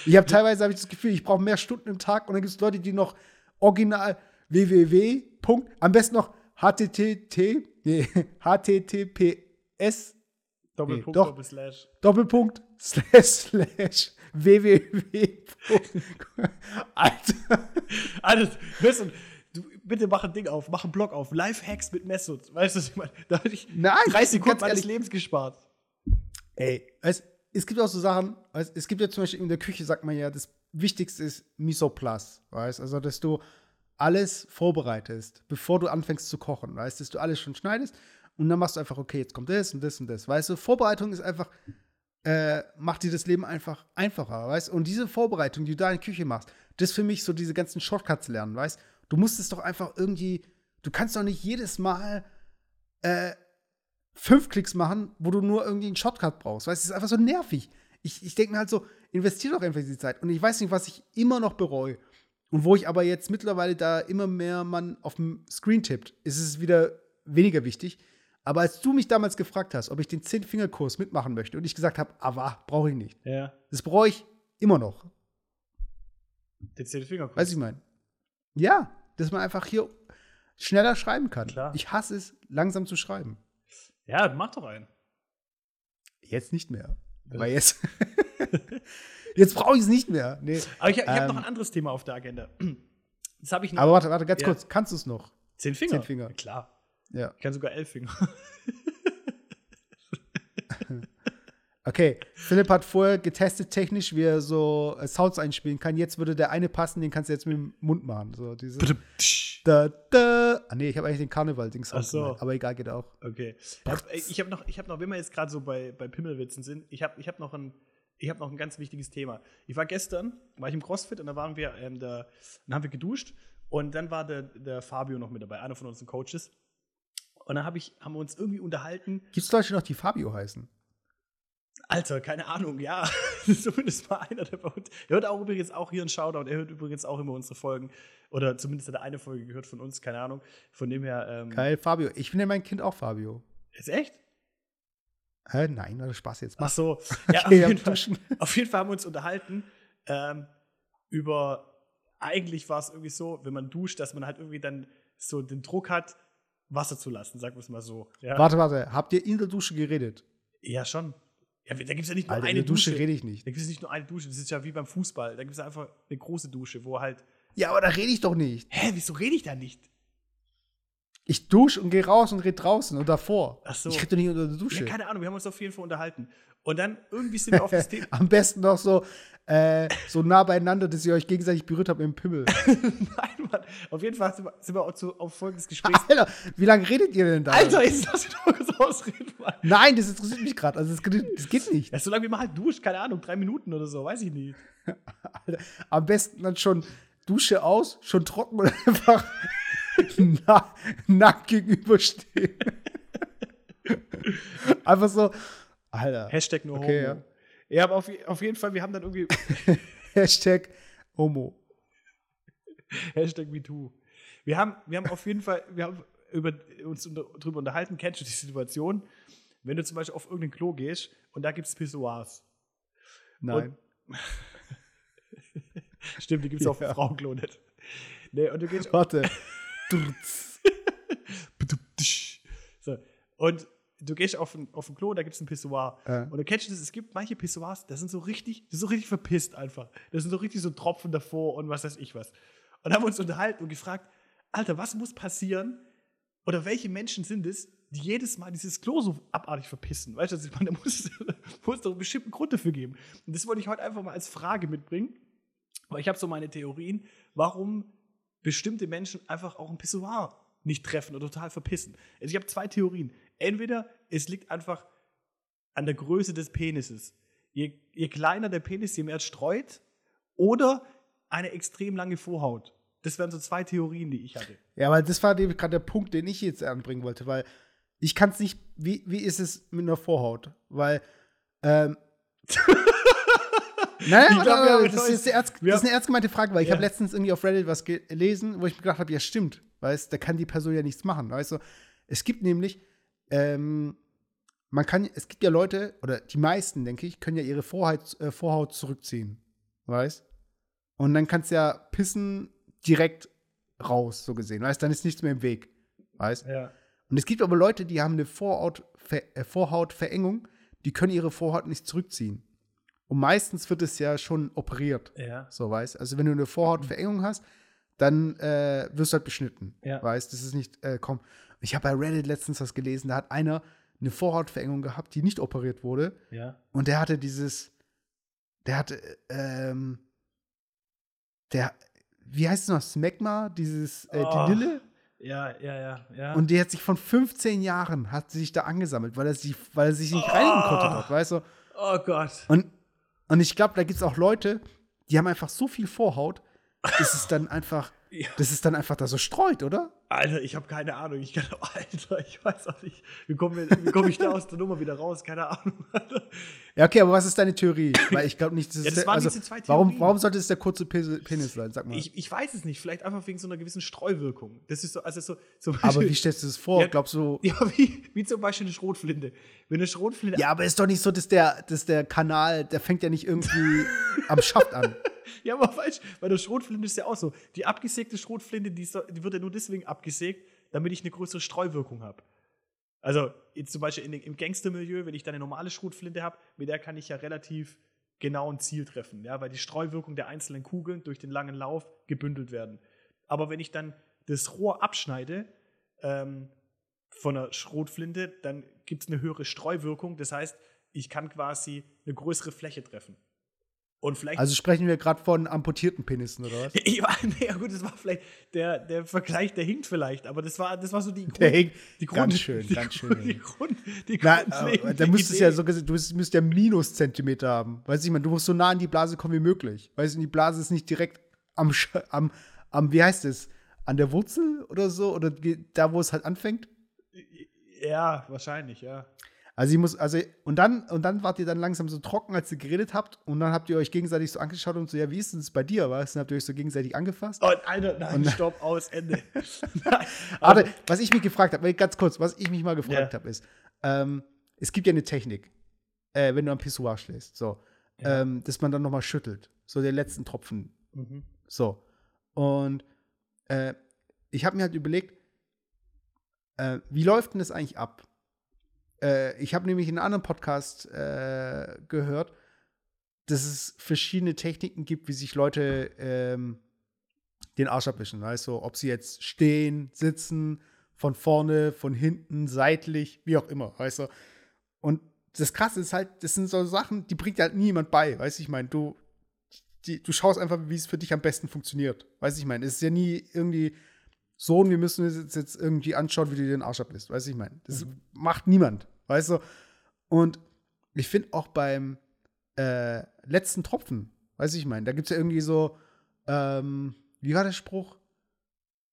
Ich habe teilweise hab ich das Gefühl, ich brauche mehr Stunden im Tag und dann gibt es Leute, die noch original www. Am besten noch http, nee, https Doppelpunkt, doch. Doppelslash. Doppelpunkt slash slash www. Alter. Alles, hörst du, du, bitte mach ein Ding auf, mach einen Blog auf, Lifehacks mit Messut. Weißt du, was ich meine? Da hätte ich Nein, 30 Sekunden meines ehrlich. Lebens gespart. Ey, es, es gibt auch so Sachen, es, es gibt ja zum Beispiel in der Küche, sagt man ja, das Wichtigste ist en place, weißt Also, dass du alles vorbereitest, bevor du anfängst zu kochen, weißt dass du alles schon schneidest und dann machst du einfach, okay, jetzt kommt das und das und das, weißt du? Vorbereitung ist einfach, äh, macht dir das Leben einfach einfacher, weißt Und diese Vorbereitung, die du da in der Küche machst, das ist für mich so diese ganzen Shortcuts lernen, weißt Du musst es doch einfach irgendwie, du kannst doch nicht jedes Mal äh, fünf Klicks machen, wo du nur irgendwie einen Shortcut brauchst. Weißt du, es ist einfach so nervig. Ich, ich denke mir halt so, investiere doch einfach die Zeit. Und ich weiß nicht, was ich immer noch bereue. Und wo ich aber jetzt mittlerweile da immer mehr man auf dem Screen tippt, ist es wieder weniger wichtig. Aber als du mich damals gefragt hast, ob ich den Zehn-Finger-Kurs mitmachen möchte und ich gesagt habe, aber brauche ich nicht. Ja. Das bereue ich immer noch. Den zehn Finger Weißt du, ich meine? Ja, dass man einfach hier schneller schreiben kann. Klar. Ich hasse es, langsam zu schreiben. Ja, mach doch einen. Jetzt nicht mehr. Weil jetzt. jetzt brauche ich es nicht mehr. Nee. Aber ich, ich habe Ähm. noch ein anderes Thema auf der Agenda. Das habe ich noch. Aber warte, warte, ganz Ja. kurz. Kannst du es noch? zehn Finger. zehn Finger. Ja, Klar. Ja. Ich kann sogar elf Finger. Okay. Philipp hat vorher getestet technisch, wie er so äh, Sounds einspielen kann. Jetzt würde der eine passen, den kannst du jetzt mit dem Mund machen. So diese. da, da. Ah, nee, ich habe eigentlich den Karneval-Dings Ach so. Aber egal, geht auch. Okay. Hab- Ich habe noch, ich hab noch, wenn wir jetzt gerade so bei, bei Pimmelwitzen sind, ich habe ich hab noch, ein, ich hab noch ein ganz wichtiges Thema. Ich war gestern, war ich im CrossFit und da waren wir, ähm, da, dann haben wir geduscht und dann war der, der Fabio noch mit dabei, einer von unseren Coaches. Und dann hab ich, haben wir uns irgendwie unterhalten. Gibt es Leute, noch die Fabio heißen? Alter, keine Ahnung, ja. zumindest mal einer, der bei uns. Er hört auch übrigens auch hier einen Shoutout. Er hört übrigens auch immer unsere Folgen. Oder zumindest hat er eine Folge gehört von uns, keine Ahnung. Von dem her. Ähm, Geil, Fabio. Ich nenne mein Kind auch Fabio. Ist echt? Hä? Nein, das ist Spaß jetzt. Ach Mach. so. Ja, auf, Okay, jeden am Fall, auf jeden Fall haben wir uns unterhalten ähm, über. Eigentlich war es irgendwie so, wenn man duscht, dass man halt irgendwie dann so den Druck hat, Wasser zu lassen, sagen wir es mal so. Ja, Warte, warte. Habt ihr in der Dusche geredet? ja schon. Ja, da gibt es ja nicht nur Alter, in eine der Dusche, Dusche. rede ich nicht. Da gibt es nicht nur eine Dusche. Das ist ja wie beim Fußball. Da gibt es einfach eine große Dusche, wo halt. Ja, aber da rede ich doch nicht. Hä, wieso rede ich da nicht? Ich dusche und gehe raus und rede draußen und davor. Ach so. Ich rede doch nicht unter der Dusche. Ja, keine Ahnung, wir haben uns auf jeden Fall unterhalten. Und dann irgendwie sind wir auf das Thema. Am besten noch so, äh, so nah beieinander, dass ihr euch gegenseitig berührt habt mit dem Pimmel. Nein, Mann. Auf jeden Fall sind wir, wir auch zu, auf folgendes Gespräch. Alter, wie lange redet ihr denn da? Alter, jetzt lass mich doch mal kurz ausreden, Mann. Nein, das interessiert mich gerade. Also, das, geht- das geht nicht. Ja, solange wie man halt duscht, keine Ahnung, drei Minuten oder so, weiß ich nicht. Alter, am besten dann schon Dusche aus, schon trocken und einfach na, nackt gegenüberstehen. einfach so, Alter. Hashtag nur Okay, Homo. Ja, aber auf, auf jeden Fall, wir haben dann irgendwie Hashtag Homo. Hashtag MeToo. Wir haben, wir haben auf jeden Fall, wir haben über, uns unter, drüber unterhalten, kennst du die Situation, wenn du zum Beispiel auf irgendein Klo gehst und da gibt es Pissoirs. Nein. Stimmt, die gibt es auf dem Ja. Frauenklo nicht. Nee, und du gehst Warte. So, und du gehst auf ein, auf ein Klo, da gibt es ein Pissoir. Ja. Und du kennst das, es gibt manche Pissoirs, das sind so richtig, das sind so richtig verpisst einfach. Das sind so richtig so Tropfen davor und was weiß ich was. Und haben uns unterhalten und gefragt, Alter, was muss passieren? Oder welche Menschen sind es, die jedes Mal dieses Klo so abartig verpissen? Weißt du, ich meine, da muss, muss doch einen bestimmten Grund dafür geben. Und das wollte ich heute einfach mal als Frage mitbringen. Aber ich habe so meine Theorien, warum bestimmte Menschen einfach auch ein Pissoir nicht treffen oder total verpissen. Also ich habe zwei Theorien. Entweder es liegt einfach an der Größe des Penises. Je, je kleiner der Penis, je mehr es streut. Oder eine extrem lange Vorhaut. Das wären so zwei Theorien, die ich hatte. Ja, aber das war gerade der Punkt, den ich jetzt anbringen wollte, weil ich kann es nicht, wie, wie ist es mit einer Vorhaut? Weil, ähm, Naja, Ich glaub, haben das, ist eine ernst, wir das ist eine ernst gemeinte Frage, weil ich Ja. habe letztens irgendwie auf Reddit was gelesen, wo ich mir gedacht habe, ja stimmt, weißt, da kann die Person ja nichts machen, weißt du. Es gibt nämlich, ähm, man kann, es gibt ja Leute, oder die meisten, denke ich, können ja ihre Vorhaut, äh, Vorhaut zurückziehen, weißt. Und dann kannst du ja pissen direkt raus, so gesehen, weißt, dann ist nichts mehr im Weg, weißt. Ja. Und es gibt aber Leute, die haben eine Vorhaut, äh, Vorhautverengung, die können ihre Vorhaut nicht zurückziehen. Und meistens wird es ja schon operiert, Ja. so weißt. Also wenn du eine Vorhautverengung hast, dann äh, wirst du halt beschnitten, Ja. weißt. Das ist nicht, äh, komm. Ich habe bei Reddit letztens was gelesen, da hat einer eine Vorhautverengung gehabt, die nicht operiert wurde. Ja. Und der hatte dieses, der hatte, ähm, der, wie heißt es noch, Smegma, dieses, äh, Oh. die Lille? Ja, ja, ja, ja. Und der hat sich von 15 Jahren, hat sich da angesammelt, weil er sich, weil er sich nicht reinigen konnte dort, weißt du? oh Gott. Und, und ich glaube, da gibt es auch Leute, die haben einfach so viel Vorhaut, dass es dann einfach, Ja. dass es dann einfach da so streut, oder? Alter, ich habe keine Ahnung. Ich kann, Alter, ich weiß auch nicht. Wie komme komm ich da aus der Nummer wieder raus? Keine Ahnung. Alter. Ja, okay, aber was ist deine Theorie? Weil ich glaube nicht, dass Ja, es das waren also, diese zwei warum, Theorien. warum sollte es der kurze Penis sein? Sag mal. Ich, ich weiß es nicht. Vielleicht einfach wegen so einer gewissen Streuwirkung. Das ist so, also so, so aber wie stellst du das vor? Ja, Glaubst du? Ja, wie, wie zum Beispiel eine Schrotflinte. Wenn eine Schrotflinte. Ja, aber ist doch nicht so, dass der, dass der Kanal, der fängt ja nicht irgendwie am Schaft an. Ja, aber falsch. Bei der Schrotflinte ist ja auch so. Die abgesägte Schrotflinte, die, ist, die wird ja nur deswegen abgesägt, damit ich eine größere Streuwirkung habe. Also, jetzt zum Beispiel in, im Gangstermilieu, wenn ich da eine normale Schrotflinte habe, mit der kann ich ja relativ genau ein Ziel treffen, ja, weil die Streuwirkung der einzelnen Kugeln durch den langen Lauf gebündelt werden. Aber wenn ich dann das Rohr abschneide ähm, von einer Schrotflinte, dann gibt es eine höhere Streuwirkung. Das heißt, ich kann quasi eine größere Fläche treffen. Und vielleicht Also sprechen wir gerade von amputierten Penissen, oder was? ja gut, das war vielleicht der, der Vergleich, der hinkt vielleicht, aber das war, das war so die Grund, Der hinkt die ganz schön, die, ganz Grund- schön Die, Grund, die Na, grundlegende äh, da müsstest du ja so du müsst, müsst ja Minuszentimeter haben. Weißt du, ich meine, du musst so nah an die Blase kommen wie möglich. Weißt du, die Blase ist nicht direkt am, am, am wie heißt es, an der Wurzel oder so? Oder da, wo es halt anfängt? Ja, wahrscheinlich, ja. Also ich muss, also, und dann, und dann wart ihr dann langsam so trocken, als ihr geredet habt, und dann habt ihr euch gegenseitig so angeschaut und so, ja, wie ist denn das bei dir, was? Dann habt ihr euch so gegenseitig angefasst. Und Alter, nein, stopp, aus, Ende. Aber was ich mich gefragt habe, ganz kurz, was ich mich mal gefragt Ja. habe, ist, ähm, es gibt ja eine Technik, äh, wenn du am Pissoir schläfst, so, Ja. ähm, dass man dann nochmal schüttelt, so den letzten Tropfen, Mhm. so. Und äh, ich habe mir halt überlegt, äh, wie läuft denn das eigentlich ab? Äh, ich habe nämlich in einem anderen Podcast äh, gehört, dass es verschiedene Techniken gibt, wie sich Leute ähm, den Arsch abwischen. Also, ob sie jetzt stehen, sitzen, von vorne, von hinten, seitlich, wie auch immer, weißt du. Und das Krasse ist halt, das sind so Sachen, die bringt halt niemand bei, weißt du, ich meine, du, die, du schaust einfach, wie es für dich am besten funktioniert, weißt du, ich meine, es ist ja nie irgendwie so, und wir müssen uns jetzt irgendwie anschauen, wie du den Arsch ablässt, weißt du, ich meine, das mhm. macht niemand, weißt du. Und ich finde auch beim äh, letzten Tropfen, weißt du, ich meine, da gibt es ja irgendwie so, ähm, wie war der Spruch?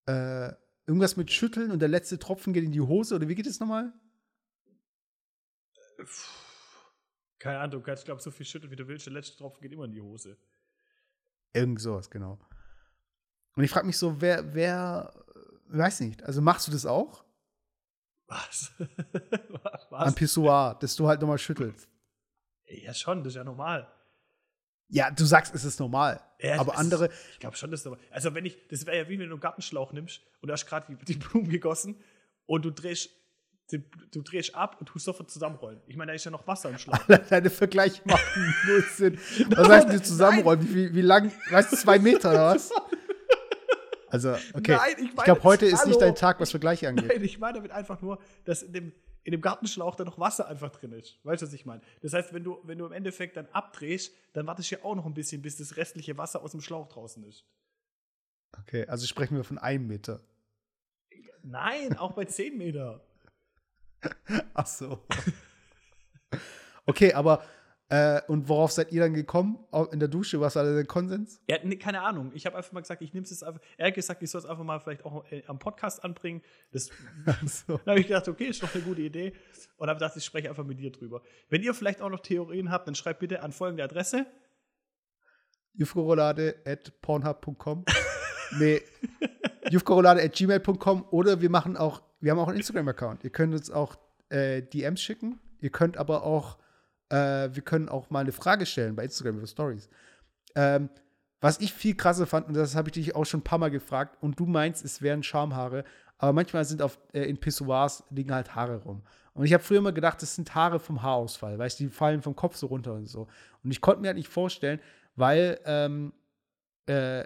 Äh, irgendwas mit Schütteln und der letzte Tropfen geht in die Hose, oder wie geht es nochmal? Keine Ahnung, du kannst, glaube so viel schütteln, wie du willst. Der letzte Tropfen geht immer in die Hose. Irgend sowas, genau. Und ich frage mich so, wer, wer, weiß nicht, also machst du das auch? Was? Was? Am Pissoir, dass du halt nochmal schüttelst. Ja, schon, das ist ja normal. Ja, du sagst, es ist normal. Ja, aber andere. Ist, ich glaube schon, das ist normal. Also, wenn ich, das wäre ja wie wenn du einen Gartenschlauch nimmst und du hast gerade die, die Blumen gegossen und du drehst du drehst ab und tust sofort zusammenrollen. Ich meine, da ist ja noch Wasser im Schlauch. Deine Vergleiche machen null Sinn. Was heißt denn zusammenrollen? Wie, wie lang? Weißt du, zwei Meter oder was? Also, okay. Nein, ich, ich glaube, heute ist hallo. nicht dein Tag, was Vergleiche angeht. Nein, ich meine damit einfach nur, dass in dem, in dem Gartenschlauch da noch Wasser einfach drin ist. Weißt du, was ich meine? Das heißt, wenn du, wenn du im Endeffekt dann abdrehst, dann wartest du ja auch noch ein bisschen, bis das restliche Wasser aus dem Schlauch draußen ist. Okay, also sprechen wir von einem Meter. Nein, auch bei zehn Meter. Ach so. Okay, aber äh, und worauf seid ihr dann gekommen? In der Dusche, was war der Konsens? Ja, nee, keine Ahnung. Ich habe einfach mal gesagt, ich nehme es jetzt einfach. Er hat gesagt, ich soll es einfach mal vielleicht auch äh, am Podcast anbringen. Das, so. Dann habe ich gedacht, okay, ist doch eine gute Idee. Und habe gedacht, ich spreche einfach mit dir drüber. Wenn ihr vielleicht auch noch Theorien habt, dann schreibt bitte an folgende Adresse: jufkorolade.pornhub.com Nee, jufkorolade.gmail.com oder wir machen auch, wir haben auch einen Instagram-Account. Ihr könnt uns auch äh, DMs schicken. Ihr könnt aber auch äh, wir können auch mal eine Frage stellen bei Instagram über Stories. Ähm, was ich viel krasser fand, und das habe ich dich auch schon ein paar Mal gefragt, und du meinst, es wären Schamhaare, aber manchmal sind auf, äh, in Pissoirs liegen halt Haare rum. Und ich habe früher immer gedacht, das sind Haare vom Haarausfall, du, die fallen vom Kopf so runter und so. Und ich konnte mir halt nicht vorstellen, weil ähm, äh,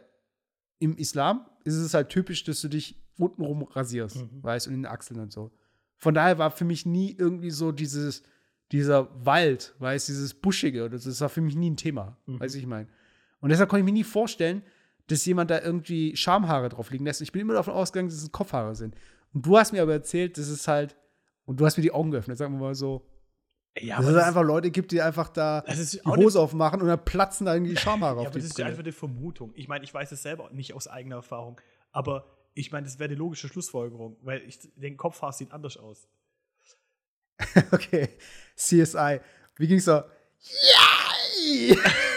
im Islam ist es halt typisch, dass du dich untenrum rasierst, mhm. weißt du, und in den Achseln und so. Von daher war für mich nie irgendwie so dieses, dieser Wald, weißt dieses Buschige, das war für mich nie ein Thema, mhm. weiß ich mein. Und deshalb konnte ich mir nie vorstellen, dass jemand da irgendwie Schamhaare drauf liegen lässt. Ich bin immer davon ausgegangen, dass es Kopfhaare sind. Und du hast mir aber erzählt, dass es halt, und du hast mir die Augen geöffnet, sagen wir mal so. Ja, dass es das einfach Leute gibt, die einfach da die Hose aufmachen und dann platzen da irgendwie Schamhaare ja, auf aber Das ist ja einfach eine Vermutung. Ich meine, ich weiß es selber nicht aus eigener Erfahrung, aber ich meine, das wäre die logische Schlussfolgerung, weil ich den Kopfhaar sieht anders aus. okay. CSI. Wie ging's so? Ja!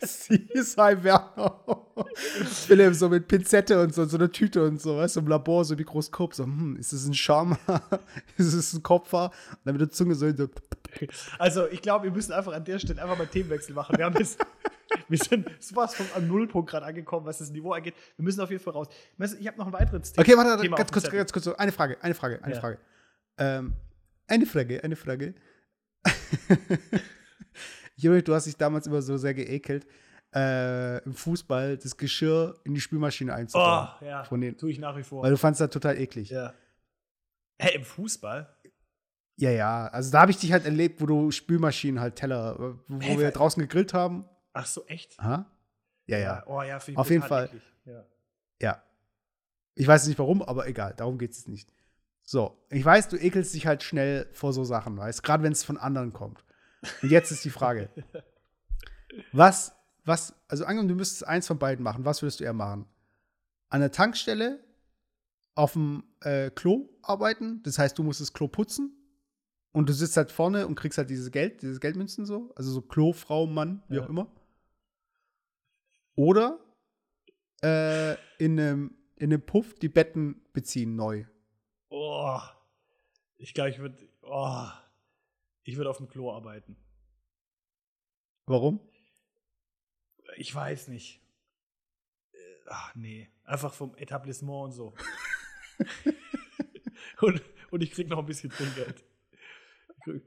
CSI Werner. Philipp so mit Pinzette und so, so eine Tüte und so, weißt du, im Labor so Mikroskop. So, hm, ist das ein Charme? ist es ein Kopfhaar? Und dann mit der Zunge so. Also, ich glaube, wir müssen einfach an der Stelle einfach mal Themenwechsel machen. Wir haben jetzt. Wir sind sowas von am Nullpunkt gerade angekommen, was das Niveau angeht. Wir müssen auf jeden Fall raus. Ich habe noch ein weiteres Thema. Okay, warte, warte ganz kurz, ganz kurz. Eine Frage, eine Frage, eine ja. Frage. Ähm, eine Frage, eine Frage. Juri, du hast dich damals immer so sehr geekelt, äh, im Fußball das Geschirr in die Spülmaschine einzubauen. Oh, ja. Von den, Tue ich nach wie vor. Weil du fandest das total eklig. Ja. Hä, im Fußball? Ja, ja. Also da habe ich dich halt erlebt, wo du Spülmaschinen halt Teller, wo hey, wir draußen gegrillt haben. Ach so, echt? Aha. Ja, ja. Oh ja, Auf jeden Fall. Ja. ja. Ich weiß nicht warum, aber egal, darum geht es nicht. So, ich weiß, du ekelst dich halt schnell vor so Sachen, weißt, gerade wenn es von anderen kommt. Und jetzt ist die Frage: Was, was, also angenommen, du müsstest eins von beiden machen, was würdest du eher machen? An der Tankstelle auf dem äh, Klo arbeiten, das heißt, du musst das Klo putzen und du sitzt halt vorne und kriegst halt dieses Geld, diese Geldmünzen so, also so Klo, Frau, Mann, wie ja. auch immer. Oder äh, in einem in einem Puff die Betten beziehen neu. Oh, ich glaube, ich würde. Oh, ich würde auf dem Klo arbeiten. Warum? Ich weiß nicht. Äh, ach nee, einfach vom Etablissement und so. und, und ich krieg noch ein bisschen Trinkgeld.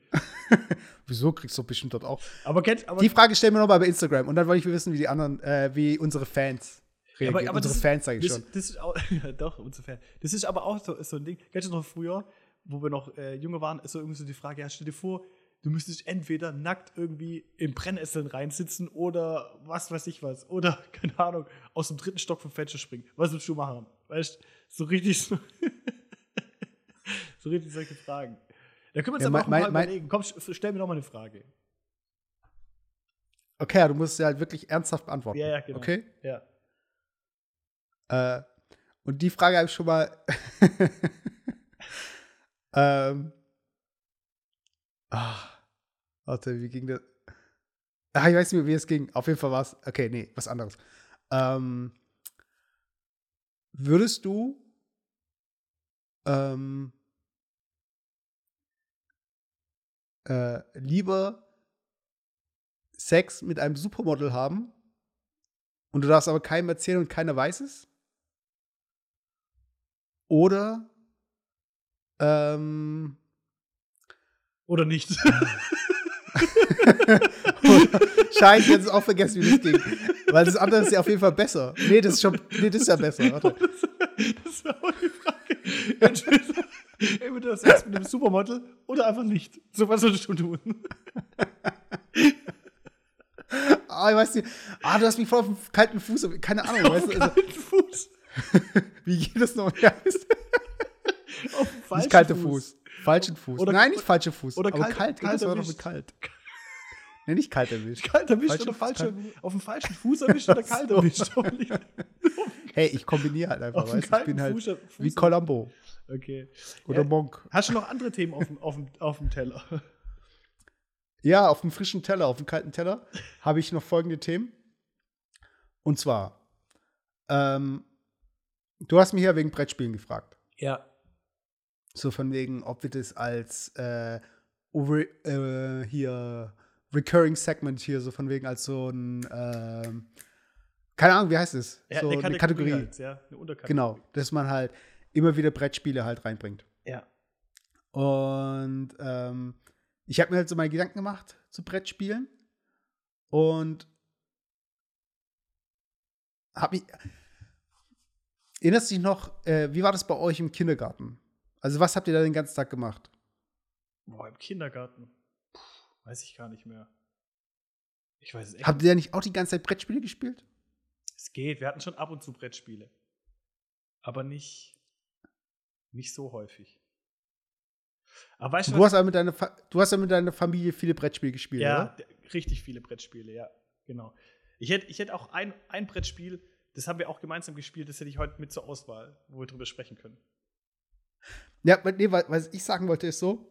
Wieso kriegst du bestimmt dort auch? Aber, kennt, aber die Frage stellen wir nochmal bei Instagram und dann wollte ich wissen, wie die anderen, äh, wie unsere Fans reagieren. aber, aber Unsere das Fans, sage ich das, schon. Das ist auch, ja, doch, unsere Fans. Das ist aber auch so, so ein Ding. Kennst du noch früher, wo wir noch äh, jünger waren, ist so irgendwie so die Frage, ja, stell dir vor, du müsstest entweder nackt irgendwie in Brennesseln reinsitzen oder was weiß ich was. Oder, keine Ahnung, aus dem dritten Stock vom Fenster springen. Was willst du machen? Weißt du, so richtig so, so richtig solche Fragen. Da können wir uns Ja, aber mein- auch mal mein- überlegen. Komm, stell mir noch mal eine Frage. Okay, ja, du musst sie halt wirklich ernsthaft beantworten. Ja, ja, genau. Okay? Ja. Äh, und die Frage habe ich schon mal. ähm. Ah, warte, wie ging das? Ah, ich weiß nicht mehr, wie es ging. Auf jeden Fall war es. Okay, nee, was anderes. Ähm, würdest du ähm, äh, lieber Sex mit einem Supermodel haben und du darfst aber keinem erzählen und keiner weiß es? Oder ähm, Oder nicht? Scheiße, jetzt ist auch vergessen, wie das ging. Weil das andere ist ja auf jeden Fall besser. Nee, das ist schon, nee, das ist ja besser. Warte. Das war auch die Frage. Entweder, entweder das Sex mit einem Supermodel oder einfach nicht. So was solltest du tun. Ah, ich weiß nicht. Ah, du hast mich voll auf dem kalten Fuß. Keine Ahnung, weißt du? Also, kalten Fuß. wie geht das noch? Ja, ist, nicht kalter Fuß. Falschen Fuß. Oder- Nein, nicht falscher Fuß. oder aber kalt- kalt. das war doch mit kalt. Nee, nicht kalt erwischt. Kalt erwischt Falschen oder Fuß, falsche, auf dem falschen Fuß erwischt oder kalt erwischt. Hey, ich kombiniere halt einfach, weißt du? Ich bin halt Fuß- Fuß- wie Columbo Okay. oder Ja. Monk. Hast du noch andere Themen auf dem, auf dem, auf dem Teller? Ja, auf dem frischen Teller, auf dem kalten Teller habe ich noch folgende Themen. Und zwar, ähm, du hast mich ja wegen Brettspielen gefragt. Ja. So von wegen, ob wir das als äh, over, äh, hier Recurring Segment hier, so von wegen als so ein, ähm, keine Ahnung, wie heißt es? ja so eine Kategorie. Halt, ja, eine Unterkategorie. Genau, dass man halt immer wieder Brettspiele halt reinbringt. Ja. Und ähm, ich habe mir halt so meine Gedanken gemacht zu Brettspielen und habe mich. Erinnerst du dich noch, äh, wie war das bei euch im Kindergarten? Also, was habt ihr da den ganzen Tag gemacht? Boah, im Kindergarten. Puh, weiß ich gar nicht mehr. Ich weiß es echt Habt ihr da nicht auch die ganze Zeit Brettspiele gespielt? Es geht. Wir hatten schon ab und zu Brettspiele. Aber nicht, nicht so häufig. Aber weißt du, Du hast, ja mit deiner Fa du hast ja mit deiner Familie viele Brettspiele gespielt, Ja, oder? richtig viele Brettspiele, ja. Genau. Ich hätte ich hätt auch ein, ein Brettspiel, das haben wir auch gemeinsam gespielt, das hätte ich heute mit zur Auswahl, wo wir drüber sprechen können. Ja, nee, wa- was ich sagen wollte, ist so,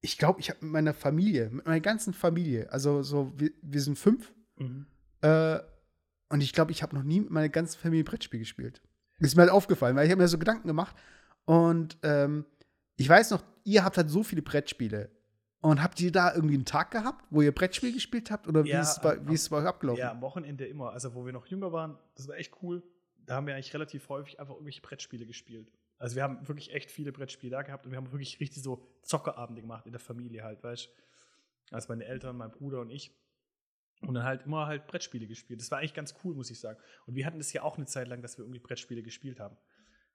ich glaube, ich habe mit meiner Familie, mit meiner ganzen Familie, also so, wir, wir sind fünf, äh, und ich glaube, ich habe noch nie mit meiner ganzen Familie Brettspiel gespielt. Ist mir halt aufgefallen, weil ich habe mir so Gedanken gemacht und ähm, ich weiß noch, ihr habt halt so viele Brettspiele. Und habt ihr da irgendwie einen Tag gehabt, wo ihr Brettspiel gespielt habt? Oder wie, Ja, ist es bei, wie ist es bei euch abgelaufen? Ja, am Wochenende immer. Also, wo wir noch jünger waren, das war echt cool. Da haben wir eigentlich relativ häufig einfach irgendwelche Brettspiele gespielt. Also, wir haben wirklich echt viele Brettspiele da gehabt und wir haben wirklich richtig so Zockerabende gemacht in der Familie halt, weißt du? Also, meine Eltern, mein Bruder und ich. Und dann halt immer halt Brettspiele gespielt. Das war eigentlich ganz cool, muss ich sagen. Und wir hatten das ja auch eine Zeit lang, dass wir irgendwie Brettspiele gespielt haben.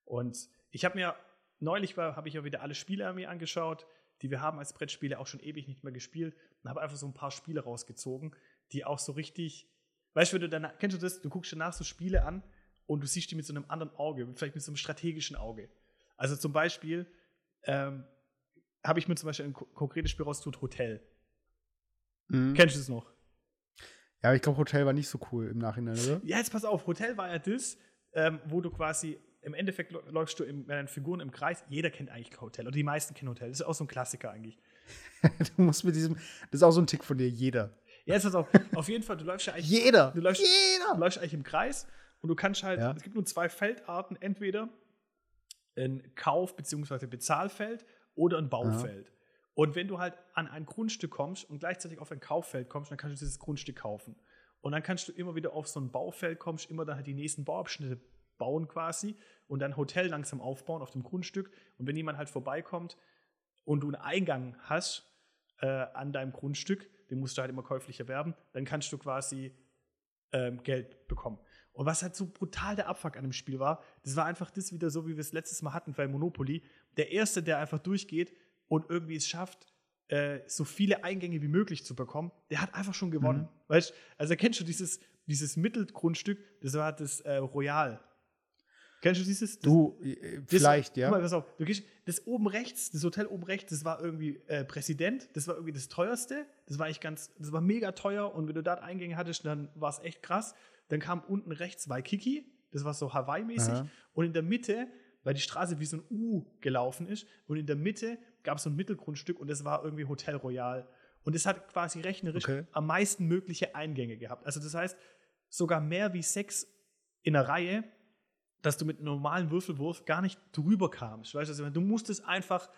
Und ich habe mir, neulich war, habe ich ja wieder alle Spiele an mir angeschaut, die wir haben als Brettspiele auch schon ewig nicht mehr gespielt und habe einfach so ein paar Spiele rausgezogen, die auch so richtig, weißt du, wenn du danach, kennst du das, du guckst danach so Spiele an und du siehst die mit so einem anderen Auge, vielleicht mit so einem strategischen Auge. Also zum Beispiel ähm, habe ich mir zum Beispiel ein ko konkretes Spiel rausgesucht, Hotel. Mhm. Kennst du das noch? Ja, aber ich glaube, Hotel war nicht so cool im Nachhinein, oder? Ja, jetzt pass auf, Hotel war ja das, ähm, wo du quasi, im Endeffekt lä- läufst du im, mit deinen Figuren im Kreis. Jeder kennt eigentlich Hotel, oder die meisten kennen Hotel. Das ist auch so ein Klassiker eigentlich. Du musst mit diesem, das ist auch so ein Tick von dir, jeder. Ja, jetzt pass auf, auf jeden Fall, du läufst ja eigentlich, Jeder! du läufst, du jeder! läufst eigentlich im Kreis und du kannst halt, Ja. es gibt nur zwei Feldarten, entweder ein Kauf- bzw. Bezahlfeld oder ein Baufeld. Und wenn du halt an ein Grundstück kommst und gleichzeitig auf ein Kauffeld kommst, dann kannst du dieses Grundstück kaufen. Und dann kannst du immer wieder auf so ein Baufeld kommst, immer dann halt die nächsten Bauabschnitte bauen quasi und dann Hotel langsam aufbauen auf dem Grundstück. Und wenn jemand halt vorbeikommt und du einen Eingang hast äh, an deinem Grundstück, den musst du halt immer käuflich erwerben, dann kannst du quasi ähm, Geld bekommen. Und was halt so brutal der Abfuck an dem Spiel war, das war einfach das wieder so, wie wir es letztes Mal hatten bei Monopoly. Der Erste, der einfach durchgeht und irgendwie es schafft, äh, so viele Eingänge wie möglich zu bekommen, der hat einfach schon gewonnen. Mhm. Weißt also kennst du dieses, dieses Mittelgrundstück, das war das äh, Royal. Kennst du dieses? Das, Du, äh, das- vielleicht, ja. Guck mal, pass auf. Du gehst, das oben rechts, das Hotel oben rechts, das war irgendwie äh, Präsident. Das war irgendwie das teuerste. Das war eigentlich ganz, das war mega teuer. Und wenn du dort Eingänge hattest, dann war es echt krass. Dann kam unten rechts Waikiki. Das war so Hawaii-mäßig. Und in der Mitte, weil die Straße wie so ein U gelaufen ist, und in der Mitte gab es so ein Mittelgrundstück und das war irgendwie Hotel Royal. Und es hat quasi rechnerisch Okay. am meisten mögliche Eingänge gehabt. Also das heißt, sogar mehr wie sechs in der Reihe, dass du mit einem normalen Würfelwurf gar nicht drüber kamst. Weißt du, du musstest einfach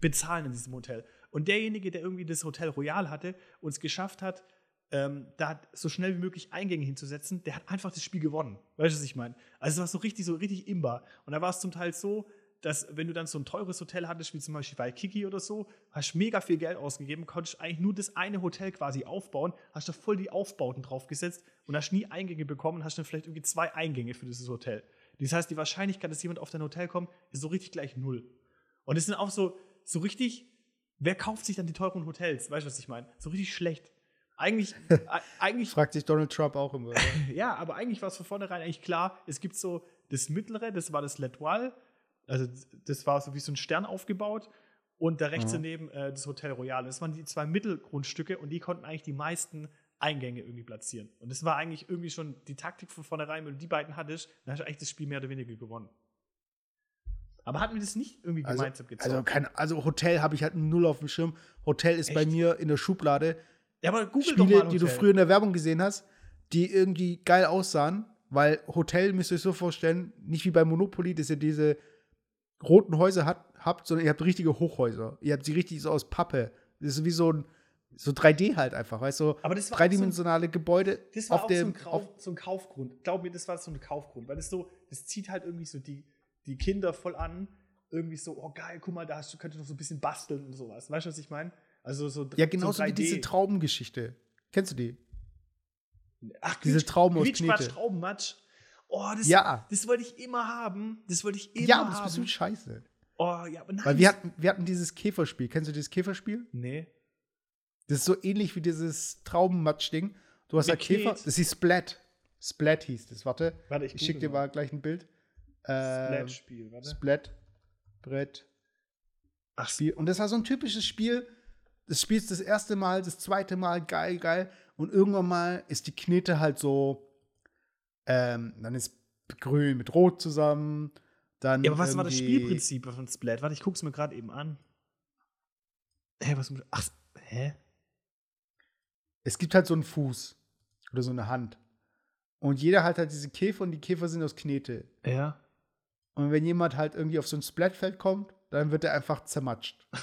bezahlen in diesem Hotel. Und derjenige, der irgendwie das Hotel Royal hatte und es geschafft hat, ähm, da so schnell wie möglich Eingänge hinzusetzen, der hat einfach das Spiel gewonnen. Weißt du, was ich meine? Also es war so richtig, so richtig imbar. Und da war es zum Teil so, dass wenn du dann so ein teures Hotel hattest, wie zum Beispiel bei Kiki oder so, hast mega viel Geld ausgegeben, konntest eigentlich nur das eine Hotel quasi aufbauen, hast da voll die Aufbauten draufgesetzt und hast nie Eingänge bekommen, hast dann vielleicht irgendwie zwei Eingänge für dieses Hotel. Das heißt, die Wahrscheinlichkeit, dass jemand auf dein Hotel kommt, ist so richtig gleich null. Und es sind auch so, so richtig, wer kauft sich dann die teuren Hotels? Weißt du, was ich meine? So richtig schlecht. Eigentlich, eigentlich Fragt sich Donald Trump auch immer. ja, aber eigentlich war es von vornherein eigentlich klar, es gibt so das mittlere, das war das L'Etoile, also das war so wie so ein Stern aufgebaut und da rechts Mhm. daneben äh, das Hotel Royal. Das waren die zwei Mittelgrundstücke und die konnten eigentlich die meisten Eingänge irgendwie platzieren. Und das war eigentlich irgendwie schon die Taktik von vornherein, wenn du die beiden hattest, dann hast du eigentlich das Spiel mehr oder weniger gewonnen. Aber hatten wir das nicht irgendwie Also, gemeinsam gezockt? also, kein, also Hotel habe ich halt null auf dem Schirm. Hotel ist bei Echt? mir in der Schublade. ja, aber google doch mal Spiele, die du früher in der Werbung gesehen hast, die irgendwie geil aussahen, weil Hotel müsst ihr euch so vorstellen, nicht wie bei Monopoly, dass ihr diese roten Häuser hat, habt, sondern ihr habt richtige Hochhäuser. Ihr habt sie richtig so aus Pappe. Das ist wie so ein so 3D halt einfach, weißt du? So Aber das war dreidimensionale Gebäude Das war auf auch so dem ein, auf, Kauf, so ein Kaufgrund. Glaub mir, das war so ein Kaufgrund, weil das so, das zieht halt irgendwie so die, die Kinder voll an. Irgendwie so, oh geil, guck mal, da hast du, könntest du noch so ein bisschen basteln und sowas. Weißt du, was ich meine? Also so Ja, so genauso wie 3D. diese Traubengeschichte. Kennst du die? Ach, diese Quietsch- Trauben aus Knete. Traubenmatsch. Oh, das, Ja. das wollte ich immer haben. Das wollte ich immer ja, aber das haben. ist bestimmt scheiße. oh, ja, aber nein. Weil wir hatten, wir hatten dieses Käferspiel. Kennst du dieses Käferspiel? nee. Das ist so ähnlich wie dieses Traubenmatsch-Ding. Du hast Mit da Käfer. Das hieß Splat. Splat hieß das. Warte. Warte, ich Ich schicke dir mal gleich ein Bild. Ähm, Splat-Spiel, warte. Splat. Brett. Ach, Spiel. Und das war so ein typisches Spiel. Das spielst das erste Mal, das zweite Mal, geil, geil. Und irgendwann mal ist die Knete halt so. Ähm, dann ist grün mit rot zusammen. Dann Ja, aber was war das Spielprinzip von Splat? Warte, ich guck's mir gerade eben an. Hä, was? Ach, hä? Es gibt halt so einen Fuß oder so eine Hand. Und jeder hat halt diese Käfer und die Käfer sind aus Knete. Ja. Und wenn jemand halt irgendwie auf so ein Splatfeld kommt, dann wird er einfach zermatscht.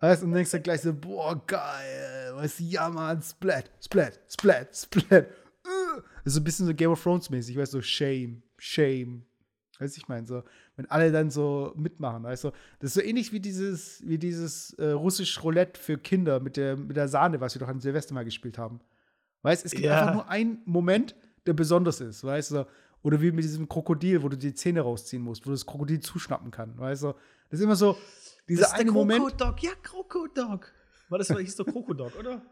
Weißt du, und denkst dann gleich so, boah, geil, weißt du, ja, Mann, Splat, Splat, Splat, Splat. Das ist so ein bisschen so Game of Thrones mäßig, weißt du, so Shame, Shame. Weißt du, ich meine, so, wenn alle dann so mitmachen, weißt du, das ist so ähnlich wie dieses, wie dieses äh, russisch Roulette für Kinder mit der, mit der Sahne, was wir doch an Silvester mal gespielt haben. Weißt du, es gibt Ja. einfach nur einen Moment, der besonders ist, weißt du, oder wie mit diesem Krokodil, wo du die Zähne rausziehen musst, wo das Krokodil zuschnappen kann, weißt du. Das ist immer so, dieser das ist eine Moment. Krokodok. Ja, Krokodok. War das, hieß doch Krokodok, oder?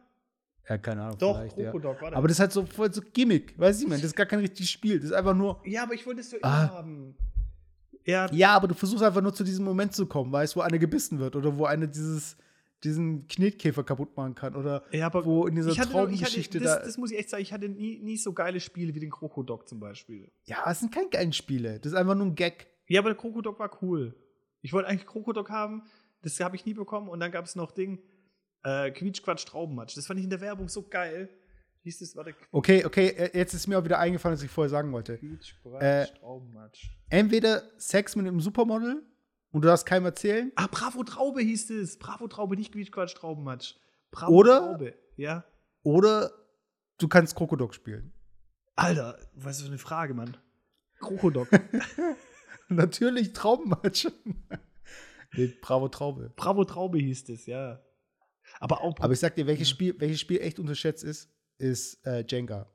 Ja, keine Ahnung. Doch, vielleicht, ja. Krokodok, war das. Aber das ist halt so voll so Gimmick, weißt du, ich meine, das ist gar kein richtiges Spiel. Das ist einfach nur. ja, aber ich wollte es so immer Ah. haben. Ja, Ja, aber du versuchst einfach nur zu diesem Moment zu kommen, weißt du, wo eine gebissen wird oder wo eine dieses, diesen Knetkäfer kaputt machen kann oder ja aber wo in dieser Traubengeschichte hatte, das, da. das muss ich echt sagen, ich hatte nie, nie so geile Spiele wie den Krokodok zum Beispiel. ja, es sind keine geilen Spiele. Das ist einfach nur ein Gag. Ja, aber der Krokodok war cool. Ich wollte eigentlich Krokodok haben, das habe ich nie bekommen. Und dann gab es noch Ding, äh, Quietschquatsch Traubenmatsch. Das fand ich in der Werbung so geil. Hieß das, warte, Okay, okay, äh, jetzt ist mir auch wieder eingefallen, was ich vorher sagen wollte. Quietschquatsch Äh, Traubenmatsch. Entweder Sex mit einem Supermodel und du darfst keinem erzählen, Ah, Bravo Traube hieß es. Bravo Traube, nicht Quietschquatsch Traubenmatsch. Bravo Oder- Traube, ja. oder du kannst Krokodok spielen. Alter, was ist das für eine Frage, Mann? Krokodok. Natürlich Traubenmatsch. nee, Bravo Traube. Bravo Traube hieß das, ja. Aber auch Aber ich sag dir, welches Ja. Spiel, welches Spiel echt unterschätzt ist, ist äh, Jenga.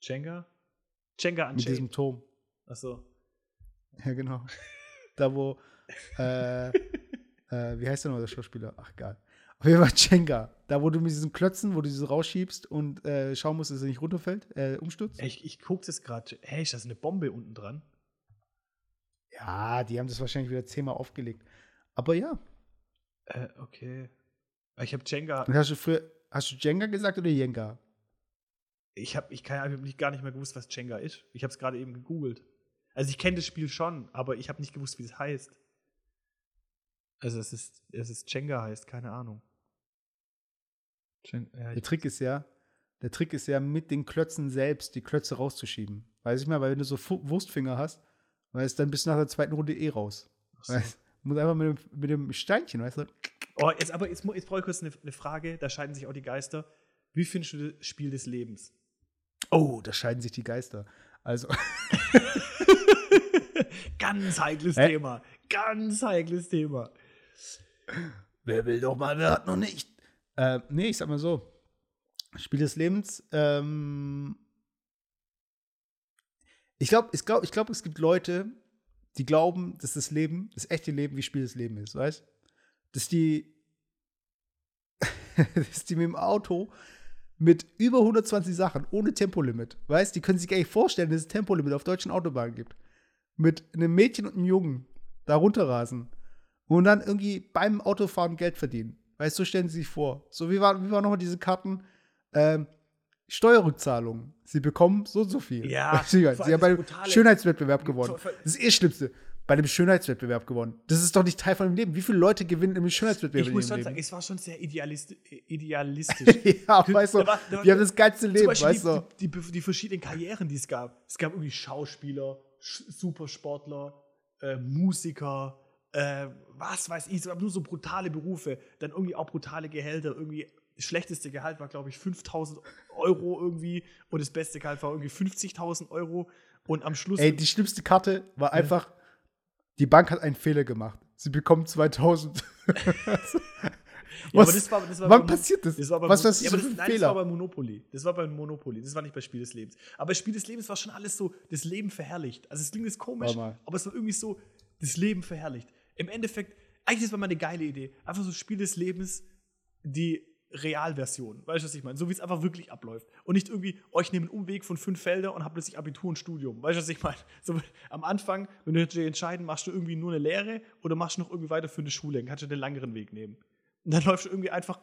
Jenga? Jenga Mit diesem Unchained. Turm. Achso. Ja, genau. da, wo, äh, äh, wie heißt der noch, der Schauspieler? Ach, egal. Auf jeden Fall Jenga. Da, wo du mit diesen Klötzen, wo du diese rausschiebst und äh, schauen musst, dass er nicht runterfällt, äh, umstürzt. Ich, ich guck das gerade. Hey, ist das eine Bombe unten dran? Ja, die haben das wahrscheinlich wieder zehnmal aufgelegt. Aber ja. Äh, okay. Ich habe Jenga. Hast du früher, hast du Jenga gesagt oder Jenga? Ich habe ich kann, ich hab nicht, gar nicht mehr gewusst, was Jenga ist. Ich habe es gerade eben gegoogelt. Also ich kenne das Spiel schon, aber ich habe nicht gewusst, wie es heißt. Also es ist, es ist Jenga heißt, keine Ahnung. Jen, ja, Der Trick ist ja, der Trick ist ja, mit den Klötzen selbst die Klötze rauszuschieben. Weiß ich mal, weil wenn du so Fu- Wurstfinger hast, weißt dann bist du nach der zweiten Runde eh raus. so. Weißt, du musst einfach mit dem, mit dem Steinchen, weißt du? Oh, jetzt, aber jetzt, jetzt brauche ich kurz eine, eine Frage, da scheiden sich auch die Geister. Wie findest du das Spiel des Lebens? Oh, da scheiden sich die Geister. Also, Ganz heikles Hä? Thema. Ganz heikles Thema. wer will doch mal, wer hat noch nicht? Äh, nee, ich sag mal so. Spiel des Lebens, ähm, ich glaube, ich glaube, ich glaube, es gibt Leute, die glauben, dass das Leben, das echte Leben wie Spiel des Lebens ist, weißt? Dass die, dass die mit dem Auto mit über 120 Sachen, ohne Tempolimit, weißt? Die können sich gar nicht vorstellen, dass es Tempolimit auf deutschen Autobahnen gibt. Mit einem Mädchen und einem Jungen da runterrasen und dann irgendwie beim Autofahren Geld verdienen. Weißt du, so stellen sie sich vor. So wie war, wie waren nochmal diese Karten? Ähm, Steuerrückzahlung. Sie bekommen so und so viel. Ja, Sie haben Brutale- Schönheitswettbewerb gewonnen. Das ist eh das Schlimmste. Bei dem Schönheitswettbewerb gewonnen. Das ist doch nicht Teil von dem Leben. Wie viele Leute gewinnen im Schönheitswettbewerb Ich muss schon ihrem sagen, Leben? es war schon sehr idealisti idealistisch. ja, weißt du, Da wir haben das geilste Zum Leben, weißt du. die, die, die, verschiedenen Karrieren, die es gab. Es gab irgendwie Schauspieler, Sch Supersportler, äh, Musiker, äh, was weiß ich, es gab nur so brutale Berufe, dann irgendwie auch brutale Gehälter, irgendwie das schlechteste Gehalt war, glaube ich, 5000 Euro irgendwie und das beste Gehalt war irgendwie 50.000 Euro und am Schluss. Ey, die schlimmste Karte war einfach, die Bank hat einen Fehler gemacht. Sie bekommen 2000. Ja, Was- das war, das war wann bei- passiert das? Das war bei Was ist das ja, aber das, ein nein, das Fehler? war bei Monopoly. Das war bei Monopoly. Das war nicht bei Spiel des Lebens. Aber bei Spiel des Lebens war schon alles so, das Leben verherrlicht. Also es klingt jetzt komisch, aber es war irgendwie so, das Leben verherrlicht. Im Endeffekt, eigentlich das war mal eine geile Idee. Einfach so Spiel des Lebens, die Realversion. Weißt du, was ich meine? So wie es einfach wirklich abläuft. Und nicht irgendwie, oh, ich nehme einen Umweg von fünf Felder und habe plötzlich Abitur und Studium. Weißt du, was ich meine? So, am Anfang, wenn du dich entscheiden, machst du irgendwie nur eine Lehre oder machst du noch irgendwie weiter für eine Schule, dann kannst du den langeren Weg nehmen. Und dann läufst du irgendwie einfach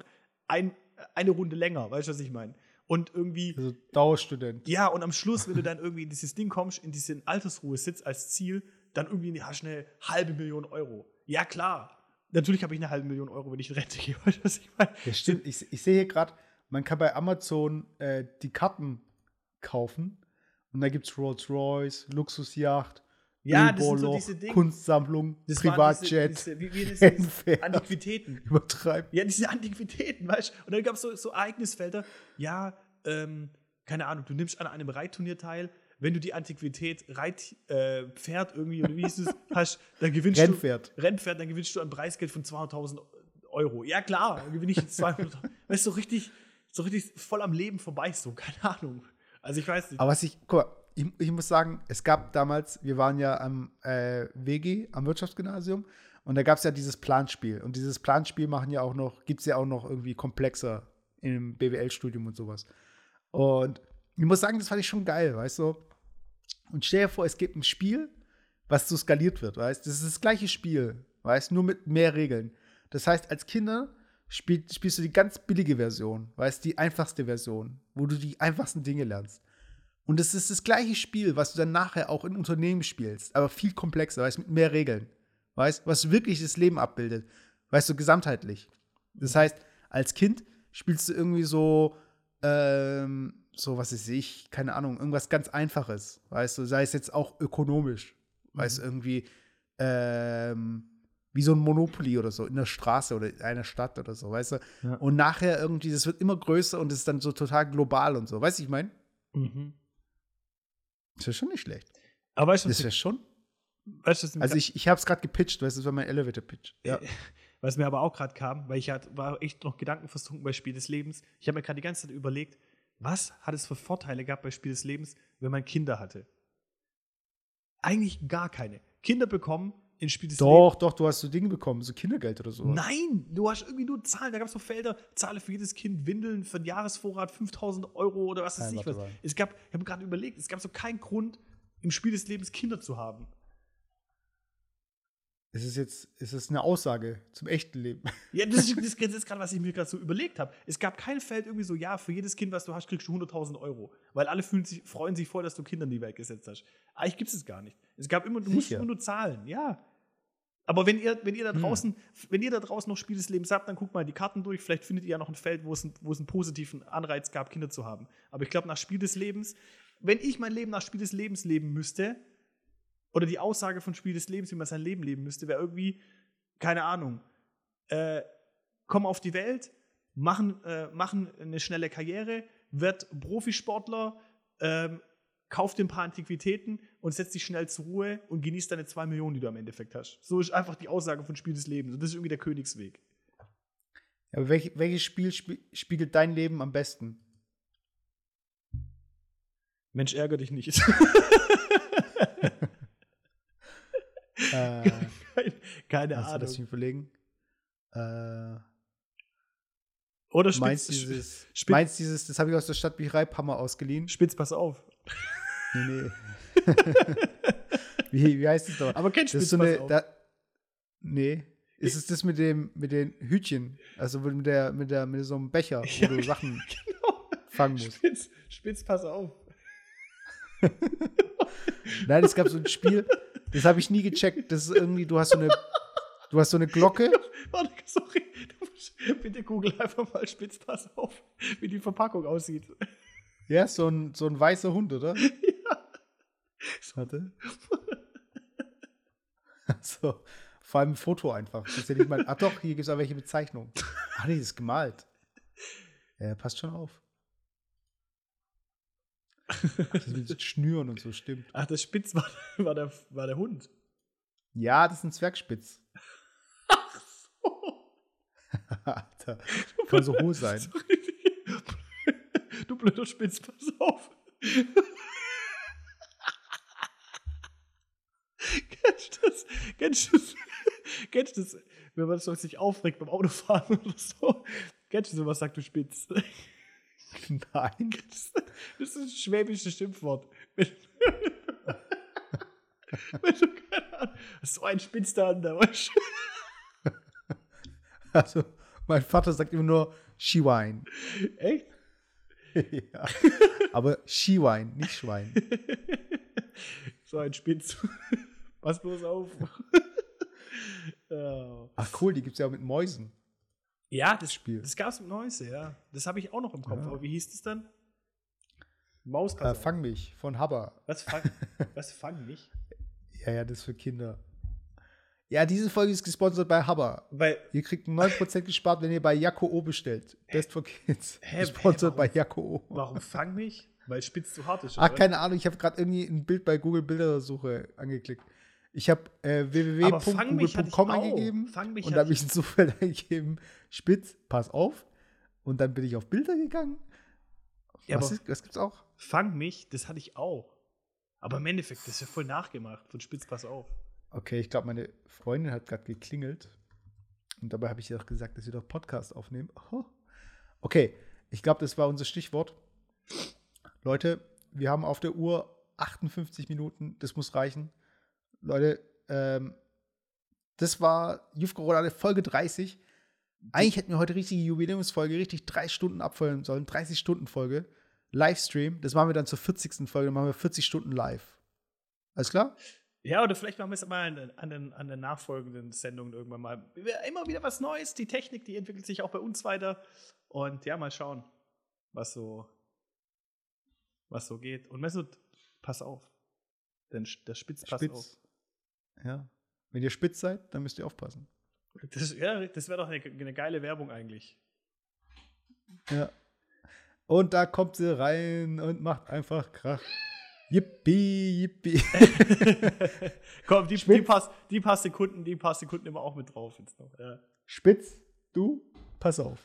ein, eine Runde länger, weißt du, was ich meine? Und irgendwie, Also Dauerstudent. ja, und am Schluss, wenn du dann irgendwie in dieses Ding kommst, in diesen Altersruhe sitzt als Ziel, dann irgendwie hast du eine halbe Million Euro. Ja, klar. Natürlich habe ich eine halbe Million Euro, wenn ich in Rente gehe, weißt du, was ich meine? Ja, stimmt. Ich, ich sehe hier gerade, man kann bei Amazon äh, die Karten kaufen. Und da gibt es Rolls-Royce, Luxusjacht, Ja, sind so diese. Kunstsammlung, Das Privatjet, Diese, diese, wie, wie Rennpferd. Antiquitäten. übertreibt. Ja, diese Antiquitäten, weißt du? Und dann gab es so, so Ereignisfelder. Ja, ähm, keine Ahnung, du nimmst an einem Reitturnier teil. Wenn du die Antiquität Reit, äh, Pferd irgendwie, oder wie hieß es, hast, dann gewinnst Rennpferd. du. Rennpferd, dann gewinnst du ein Preisgeld von 200.000 Euro. Ja, klar, dann gewinne ich jetzt 200. weißt du, so richtig, so richtig voll am Leben vorbei, so, keine Ahnung. Also ich weiß nicht. Aber was ich, guck mal, ich, ich muss sagen, es gab damals, wir waren ja am äh, WG, am Wirtschaftsgymnasium, und da gab es ja dieses Planspiel. Und dieses Planspiel machen ja auch noch, gibt es ja auch noch irgendwie komplexer im BWL-Studium und sowas. Und ich muss sagen, das fand ich schon geil, weißt du? Und stell dir vor, es gibt ein Spiel, was so skaliert wird, weißt du? Das ist das gleiche Spiel, weißt du, nur mit mehr Regeln. Das heißt, als Kinder spiel, spielst du die ganz billige Version, weißt du, die einfachste Version, wo du die einfachsten Dinge lernst. Und es ist das gleiche Spiel, was du dann nachher auch in Unternehmen spielst, aber viel komplexer, weißt du, mit mehr Regeln. Weißt was wirklich das Leben abbildet. Weißt du, gesamtheitlich. Das heißt, als Kind spielst du irgendwie so, ähm, so was weiß ich, keine Ahnung, irgendwas ganz Einfaches, weißt du, sei es jetzt auch ökonomisch, weißt du, irgendwie, ähm, wie so ein Monopoly oder so in der Straße oder in einer Stadt oder so, weißt du. Ja. Und nachher irgendwie, das wird immer größer und es ist dann so total global und so, weißt du, ich meine? Mhm. Das wäre schon nicht schlecht. Aber weißt du, Das wäre schon. weißt, du, Also ich, ich habe es gerade gepitcht, weißt du, das war mein Elevator-Pitch. Ja. Was mir aber auch gerade kam, weil ich hat, war echt noch gedankenversunken bei Spiel des Lebens. Ich habe mir gerade die ganze Zeit überlegt, was hat es für Vorteile gehabt bei Spiel des Lebens, wenn man Kinder hatte? Eigentlich gar keine. Kinder bekommen in Spiel des Lebens. Doch, doch, du hast so Dinge bekommen, so Kindergeld oder so. Nein, du hast irgendwie nur Zahlen. Da gab es so Felder, zahle für jedes Kind Windeln für einen Jahresvorrat 5000 Euro oder was weiß ich was. Es gab, ich habe gerade überlegt, es gab so keinen Grund, im Spiel des Lebens Kinder zu haben. Es ist jetzt, es ist eine Aussage zum echten Leben. Ja, das ist, das ist jetzt gerade, was ich mir gerade so überlegt habe. Es gab kein Feld irgendwie so, ja, für jedes Kind, was du hast, kriegst du 100.000 Euro. Weil alle fühlen sich, freuen sich voll, dass du Kinder in die Welt gesetzt hast. Eigentlich gibt es es gar nicht. Es gab immer, du musst Sicher? immer nur zahlen, ja. Aber wenn ihr, wenn ihr da Hm. draußen, wenn ihr da draußen noch Spiel des Lebens habt, dann guckt mal die Karten durch. Vielleicht findet ihr ja noch ein Feld, wo es, wo es einen positiven Anreiz gab, Kinder zu haben. Aber ich glaube, nach Spiel des Lebens, wenn ich mein Leben nach Spiel des Lebens leben müsste, oder die Aussage von Spiel des Lebens, wie man sein Leben leben müsste, wäre irgendwie, keine Ahnung, äh, komm auf die Welt, machen, äh, machen eine schnelle Karriere, werd Profisportler, ähm, kauf dir ein paar Antiquitäten und setz dich schnell zur Ruhe und genieß deine zwei Millionen, die du am Endeffekt hast. So ist einfach die Aussage von Spiel des Lebens. Und das ist irgendwie der Königsweg. Aber welch, welches Spiel spie spiegelt dein Leben am besten? Mensch, ärgere dich nicht. Äh, keine lass Ahnung. mich überlegen. Äh, Oder Spitz, meinst dieses, Spitz- meinst dieses, das habe ich aus der Stadtbüchereihammer ausgeliehen? Spitz, pass auf. Nee, nee. wie, wie heißt das doch? Aber kein Spitz, ist so pass eine, auf. da, nee. Ist es das mit dem, mit den Hütchen? Also mit der, mit der, mit so einem Becher, wo Ja, du Sachen genau. fangen musst. Spitz, Spitz, pass auf. Nein, es gab so ein Spiel, das habe ich nie gecheckt. Das ist irgendwie, du hast so eine, du hast so eine Glocke. Warte, sorry. Bitte google einfach mal Spitz, pass auf, wie die Verpackung aussieht. Ja, so ein, so ein weißer Hund, oder? ja. Warte. so, vor allem ein Foto einfach. Das ist ja nicht mal, ach doch, hier gibt es auch welche Bezeichnung. Ach nee, das ist gemalt. Ja, passt schon auf. Das mit Schnüren und so, stimmt. Ach, der Spitz war, war, der, war der Hund. Ja, das ist ein Zwergspitz. Ach so. Alter, kann so hoch sein. Sorry. Du blöder Spitz, pass auf. Kennst du das? Kennst du das? Kennst du das? Wenn man sich aufregt beim Autofahren oder so. Kennst du sowas, sagt du Spitz? Nein. Das ist ein schwäbisches Schimpfwort. Wenn, wenn du keine Ahnung, so ein Spitz da an der weißt du? Also, mein Vater sagt immer nur Skiwein. Echt? ja. Aber Skiwein, nicht Schwein. So ein Spitz. Pass bloß auf. Ach cool, die gibt es ja auch mit Mäusen. Ja, das Spiel. Das gab's mit Neuse, ja. Das habe ich auch noch im Kopf. Ja. Aber wie hieß das dann? Maus Äh, fang mich von Habber. Was fang, was fang mich? Ja, ja, das ist für Kinder. Ja, diese Folge ist gesponsert bei Habber. Weil, Ihr kriegt 9% gespart, wenn ihr bei Jacko O bestellt. Best for Kids. Hä, gesponsert hä, bei warum? Jacko O. warum fang mich? Weil Spitz zu hart ist. Ach, oder? keine Ahnung, ich habe gerade irgendwie ein Bild bei Google Bildersuche angeklickt. Ich habe äh, www.google.com auch. eingegeben und da habe hatte ich ein Suchfeld eingegeben, Spitz, pass auf. Und dann bin ich auf Bilder gegangen. Ja, was, ist, was gibt's auch? Fang mich, das hatte ich auch. Aber im Endeffekt, das ist ja voll nachgemacht von Spitz, pass auf. Okay, ich glaube, meine Freundin hat gerade geklingelt. Und dabei habe ich ihr doch gesagt, dass wir doch Podcast aufnehmen. Oh. Okay, ich glaube, das war unser Stichwort. Leute, wir haben auf der Uhr 58 Minuten. Das muss reichen. Leute, ähm, das war Jufko Roulade Folge 30. Eigentlich hätten wir heute richtige Jubiläumsfolge, richtig drei Stunden abfüllen sollen. 30 Stunden Folge. Livestream. Das machen wir dann zur 40. Folge. Dann machen wir 40 Stunden live. Alles klar? Ja, oder vielleicht machen wir es mal an, den- an, den, an den nachfolgenden Sendungen irgendwann mal. Immer wieder was Neues. Die Technik, die entwickelt sich auch bei uns weiter. Und ja, mal schauen, was so, was so geht. Und Mesut, pass auf. Denn der Spitz passt auf. Spitz. Ja. Wenn ihr spitz seid, dann müsst ihr aufpassen. Das, ja, das wäre doch eine, eine geile Werbung eigentlich. Ja. Und da kommt sie rein und macht einfach Krach. Yippie, yippie. Komm, die, die, Spitz. paar, die paar Sekunden, die paar Sekunden immer auch mit drauf jetzt noch. Ja. Spitz, du, pass auf.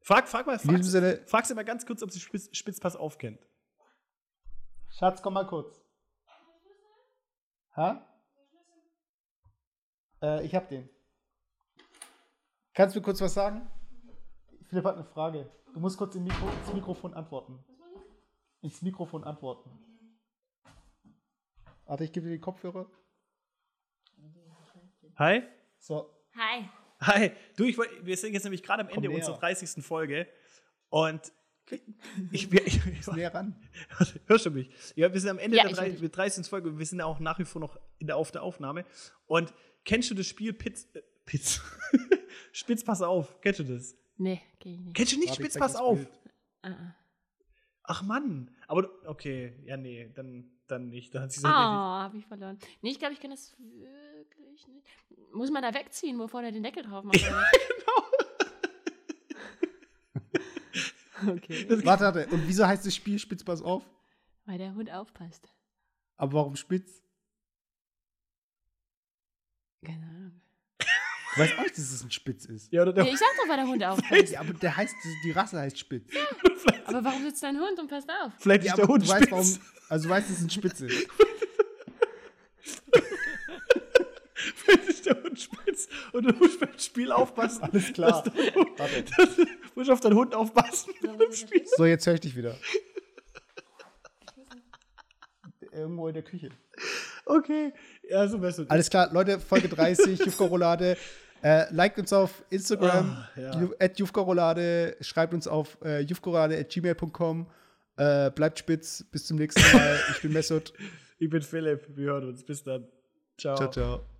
Frag, frag mal, frag, Sinne, frag sie mal ganz kurz, ob sie Spitz, Spitzpass aufkennt. Schatz, komm mal kurz. Ha? Äh, ich hab den. Kannst du mir kurz was sagen? Philipp hat eine Frage. Du musst kurz Mikro, ins Mikrofon antworten. Ins Mikrofon antworten. Warte, ich gebe dir die Kopfhörer. Hi? So, Hi. Hi. Du, ich wollt, wir sind jetzt nämlich gerade am Ende näher. unserer 30. Folge. Und ich, wir, ich, ich, näher ran. Hörst du mich? Ja, wir sind am Ende Ja, der ich höre 30, 30. Folge und wir sind auch nach wie vor noch in der, auf der Aufnahme. Und kennst du das Spiel Pitz, äh, Pitz? Spitz, pass auf. Kennst du das? Nee, geh ich nicht. Kennst du nicht Spitz, pass auf? Ah, ah. Ach Mann. Aber okay, ja, nee, dann, dann nicht. Dann hat sie so Oh, hab ich verloren. Nee, ich glaube, ich kann das wirklich nicht. Muss man da wegziehen, bevor der den Deckel drauf macht? oder was? okay. Warte, warte. Und wieso heißt das Spiel Spitz, pass auf? Weil der Hund aufpasst. Aber warum Spitz? Keine Ahnung. Du weißt auch nicht, dass es ein Spitz ist. Ja, oder der, Nee, ich sag doch, weil der Hund aufpasst. Ja, aber der heißt, die Rasse heißt Spitz. Aber warum sitzt dein Hund und passt auf? vielleicht ist Ja, der aber Hund du weißt, Spitz. warum, also du weißt, dass es ein Spitz ist. Vielleicht ist der Hund spitz und du musst beim Spiel aufpassen. Alles klar. Dass Hund, Warte. dass, du musst auf deinen Hund aufpassen. beim Spiel. So, jetzt höre ich dich wieder. Irgendwo in der Küche. Okay. Ja, so wär's. Alles klar, Leute, Folge 30, Jufka-Roulade. Äh, liked uns auf Instagram, Ah, ja. at schreibt uns auf äh, jufkarolade.gmail.com. Äh, bleibt spitz, bis zum nächsten Mal. Ich bin Mesut. Ich bin Philipp. Wir hören uns. Bis dann. Ciao. Ciao, ciao.